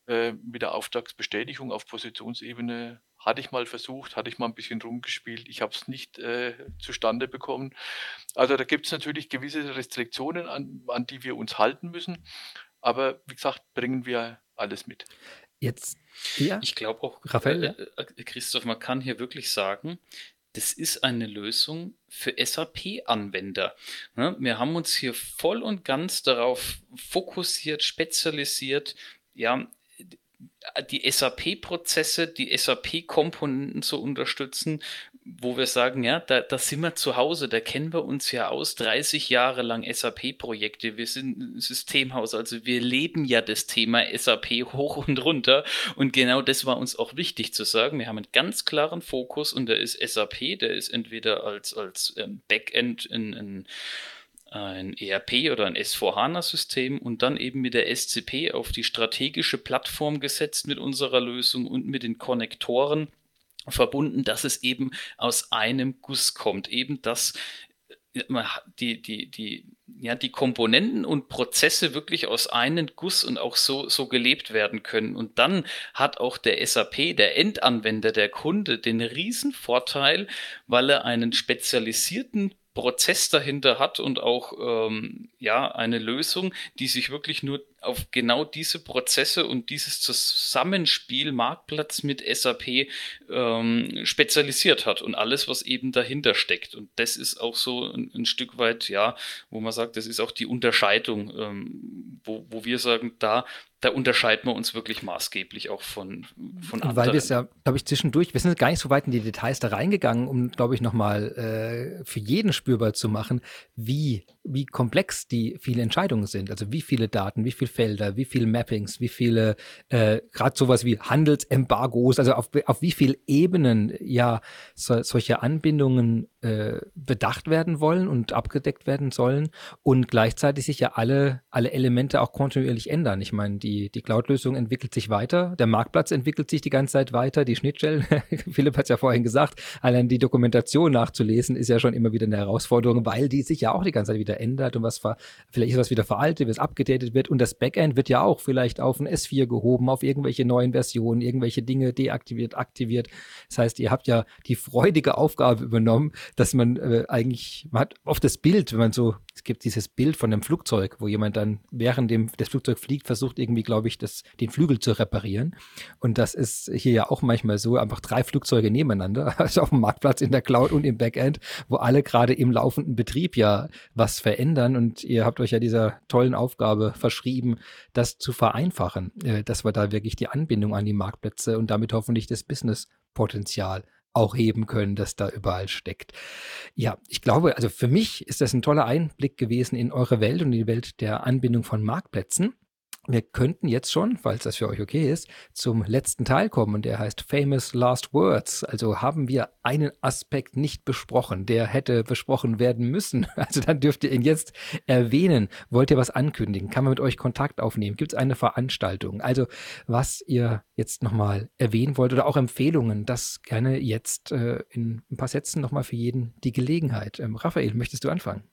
äh, mit der Auftragsbestätigung auf Positionsebene hatte ich mal versucht, hatte ich mal ein bisschen rumgespielt. Ich habe es nicht äh, zustande bekommen. Also da gibt es natürlich gewisse Restriktionen, an, an die wir uns halten müssen. Aber wie gesagt, bringen wir alles mit. Jetzt, ja. Ich glaube auch, Raphael, äh, äh, Christoph, man kann hier wirklich sagen, das ist eine Lösung für SAP-Anwender. Ne? Wir haben uns hier voll und ganz darauf fokussiert, spezialisiert, ja, die SAP-Prozesse, die SAP-Komponenten zu unterstützen, wo wir sagen, ja, da, da sind wir zu Hause, da kennen wir uns ja aus, 30 Jahre lang SAP-Projekte, wir sind ein Systemhaus, also wir leben ja das Thema SAP hoch und runter. Und genau das war uns auch wichtig zu sagen, wir haben einen ganz klaren Fokus und der ist SAP, der ist entweder als, als ähm, Backend in, in ein ERP oder ein S4HANA-System und dann eben mit der SCP auf die strategische Plattform gesetzt mit unserer Lösung und mit den Konnektoren verbunden, dass es eben aus einem Guss kommt. Eben dass äh, die, die, die, ja, die Komponenten und Prozesse wirklich aus einem Guss und auch so, so gelebt werden können. Und dann hat auch der SAP, der Endanwender, der Kunde, den Riesenvorteil, weil er einen spezialisierten Prozess dahinter hat und auch ähm, ja eine Lösung, die sich wirklich nur auf genau diese Prozesse und dieses Zusammenspiel Marktplatz mit SAP ähm, spezialisiert hat und alles, was eben dahinter steckt. Und das ist auch so ein, ein Stück weit, ja, wo man sagt, das ist auch die Unterscheidung, ähm, wo, wo wir sagen, da da unterscheiden wir uns wirklich maßgeblich auch von, von anderen. Weil wir es ja, glaube ich, zwischendurch, wir sind gar nicht so weit in die Details da reingegangen, um, glaube ich, nochmal äh, für jeden spürbar zu machen, wie, wie komplex die viele Entscheidungen sind. Also wie viele Daten, wie viele Felder, wie viele Mappings, wie viele, äh, gerade sowas wie Handelsembargos, also auf, auf wie viele Ebenen ja so, solche Anbindungen äh, bedacht werden wollen und abgedeckt werden sollen und gleichzeitig sich ja alle, alle Elemente auch kontinuierlich ändern. Ich meine, die die, die Cloud-Lösung entwickelt sich weiter, der Marktplatz entwickelt sich die ganze Zeit weiter, die Schnittstellen, Philipp hat es ja vorhin gesagt, allein die Dokumentation nachzulesen ist ja schon immer wieder eine Herausforderung, weil die sich ja auch die ganze Zeit wieder ändert und was ver, vielleicht ist was wieder veraltet, was abgedatet wird und das Backend wird ja auch vielleicht auf ein S4 gehoben, auf irgendwelche neuen Versionen, irgendwelche Dinge deaktiviert, aktiviert. Das heißt, ihr habt ja die freudige Aufgabe übernommen, dass man äh, eigentlich, man hat oft das Bild, wenn man so, es gibt dieses Bild von einem Flugzeug, wo jemand dann während dem das Flugzeug fliegt, versucht irgendwie glaube ich, das, den Flügel zu reparieren. Und das ist hier ja auch manchmal so, einfach drei Flugzeuge nebeneinander, also auf dem Marktplatz in der Cloud und im Backend, wo alle gerade im laufenden Betrieb ja was verändern. Und ihr habt euch ja dieser tollen Aufgabe verschrieben, das zu vereinfachen, äh, dass wir da wirklich die Anbindung an die Marktplätze und damit hoffentlich das Businesspotenzial auch heben können, das da überall steckt. Ja, ich glaube, also für mich ist das ein toller Einblick gewesen in eure Welt und die Welt der Anbindung von Marktplätzen. Wir könnten jetzt schon, falls das für euch okay ist, zum letzten Teil kommen und der heißt Famous Last Words. Also haben wir einen Aspekt nicht besprochen, der hätte besprochen werden müssen. Also dann dürft ihr ihn jetzt erwähnen. Wollt ihr was ankündigen? Kann man mit euch Kontakt aufnehmen? Gibt es eine Veranstaltung? Also was ihr jetzt nochmal erwähnen wollt oder auch Empfehlungen, das gerne jetzt äh, in ein paar Sätzen nochmal für jeden die Gelegenheit. Ähm, Raphael, möchtest du anfangen?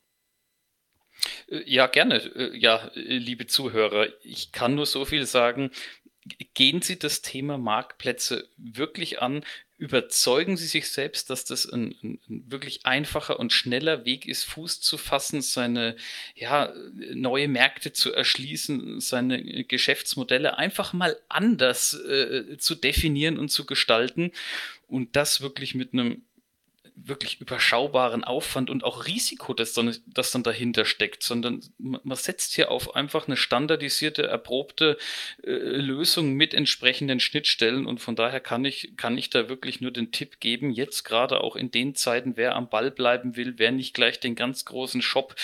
Äh, ja, gerne. Äh, ja, äh, liebe Zuhörer, ich kann nur so viel sagen. Gehen Sie das Thema Marktplätze wirklich an. Überzeugen Sie sich selbst, dass das ein, ein, wirklich einfacher und schneller Weg ist, Fuß zu fassen, seine ja, neue Märkte zu erschließen, seine Geschäftsmodelle einfach mal anders äh, zu definieren und zu gestalten und das wirklich mit einem wirklich überschaubaren Aufwand und auch Risiko, das dann, das dann dahinter steckt, sondern man setzt hier auf einfach eine standardisierte, erprobte äh, Lösung mit entsprechenden Schnittstellen. Und von daher kann ich, kann ich da wirklich nur den Tipp geben, jetzt gerade auch in den Zeiten, wer am Ball bleiben will, wer nicht gleich den ganz großen Shop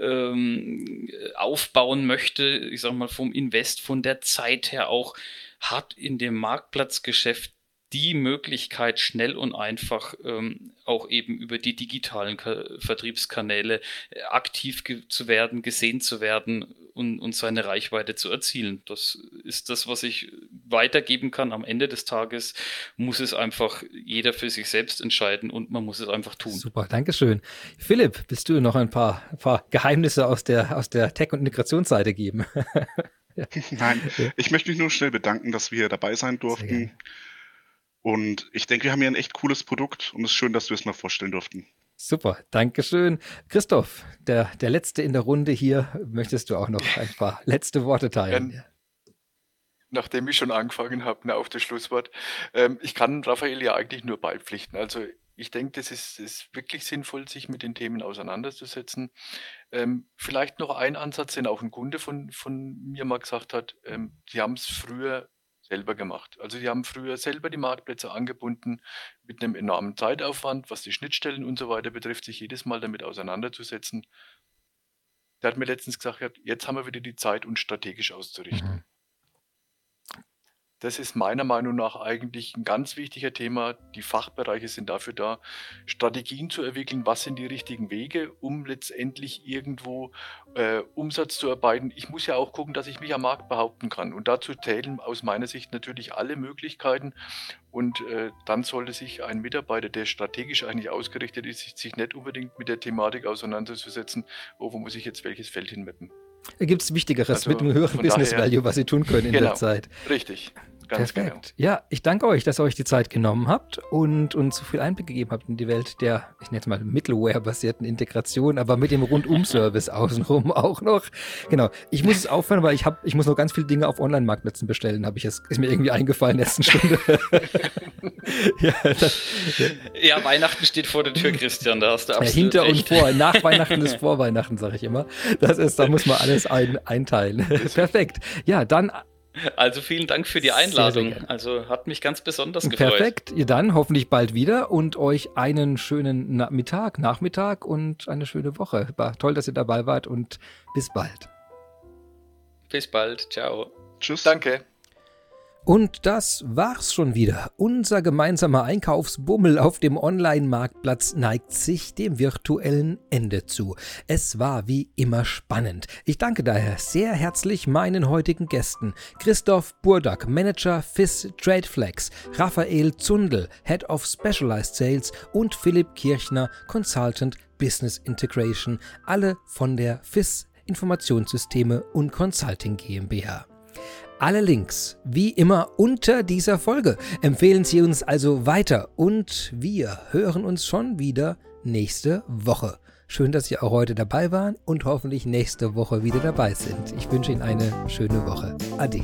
ähm, aufbauen möchte, ich sag mal vom Invest, von der Zeit her auch, hat in dem Marktplatzgeschäft die Möglichkeit, schnell und einfach ähm, auch eben über die digitalen Ka Vertriebskanäle äh, aktiv zu werden, gesehen zu werden und, und seine Reichweite zu erzielen. Das ist das, was ich weitergeben kann. Am Ende des Tages muss es einfach jeder für sich selbst entscheiden und man muss es einfach tun. Super, Dankeschön. Philipp, willst du noch ein paar, paar Geheimnisse aus der, aus der Tech- und Integrationsseite geben? ja. Nein, ich möchte mich nur schnell bedanken, dass wir dabei sein durften. Und ich denke, wir haben hier ein echt cooles Produkt und es ist schön, dass wir es mal vorstellen durften. Super, Dankeschön. Christoph, der, der Letzte in der Runde hier, möchtest du auch noch ein paar letzte Worte teilen? Ja, nachdem ich schon angefangen habe, auf das Schlusswort. Ähm, ich kann Raphael ja eigentlich nur beipflichten. Also ich denke, das ist, ist, wirklich sinnvoll, sich mit den Themen auseinanderzusetzen. Ähm, vielleicht noch ein Ansatz, den auch ein Kunde von, von mir mal gesagt hat. Ähm, die haben es früher selber gemacht. Also die haben früher selber die Marktplätze angebunden mit einem enormen Zeitaufwand, was die Schnittstellen und so weiter betrifft, sich jedes Mal damit auseinanderzusetzen. Der hat mir letztens gesagt, jetzt haben wir wieder die Zeit, uns strategisch auszurichten. Mhm. Das ist meiner Meinung nach eigentlich ein ganz wichtiger Thema. Die Fachbereiche sind dafür da, Strategien zu entwickeln, was sind die richtigen Wege, um letztendlich irgendwo äh, Umsatz zu erarbeiten. Ich muss ja auch gucken, dass ich mich am Markt behaupten kann. Und dazu zählen aus meiner Sicht natürlich alle Möglichkeiten. Und äh, dann sollte sich ein Mitarbeiter, der strategisch eigentlich ausgerichtet ist, sich nicht unbedingt mit der Thematik auseinanderzusetzen, oh, wo muss ich jetzt welches Feld hinmappen. Gibt es Wichtigeres also mit einem höheren Business daher, Value, was Sie tun können in genau, der Zeit? Richtig. Ganz Perfekt. Genau. Ja, ich danke euch, dass ihr euch die Zeit genommen habt und uns so viel Einblick gegeben habt in die Welt der, ich nenne es mal Middleware-basierten Integration, aber mit dem Rundum-Service außenrum auch noch. Genau. Ich muss es aufhören, weil ich habe, ich muss noch ganz viele Dinge auf Online-Marktplätzen bestellen, habe ich es, ist mir irgendwie eingefallen letzten Stunde. ja, das, ja. ja, Weihnachten steht vor der Tür, Christian, da hast du absolut ja, Hinter recht. und vor. Nach Weihnachten ist vor Weihnachten, sage ich immer. Das ist, da muss man alles ein, einteilen. Perfekt. Ja, dann also vielen Dank für die Einladung. Sehr, sehr also hat mich ganz besonders gefreut. Perfekt. Ihr dann hoffentlich bald wieder und euch einen schönen Mittag, Nachmittag und eine schöne Woche. War toll, dass ihr dabei wart und bis bald. Bis bald. Ciao. Tschüss. Danke. Und das war's schon wieder. Unser gemeinsamer Einkaufsbummel auf dem Online-Marktplatz neigt sich dem virtuellen Ende zu. Es war wie immer spannend. Ich danke daher sehr herzlich meinen heutigen Gästen. Christoph Burdak, Manager FIS Tradeflex, Raphael Zundel, Head of Specialized Sales und Philipp Kirchner, Consultant Business Integration, alle von der FIS Informationssysteme und Consulting GmbH. Alle Links, wie immer, unter dieser Folge. Empfehlen Sie uns also weiter und wir hören uns schon wieder nächste Woche. Schön, dass Sie auch heute dabei waren und hoffentlich nächste Woche wieder dabei sind. Ich wünsche Ihnen eine schöne Woche. Ade.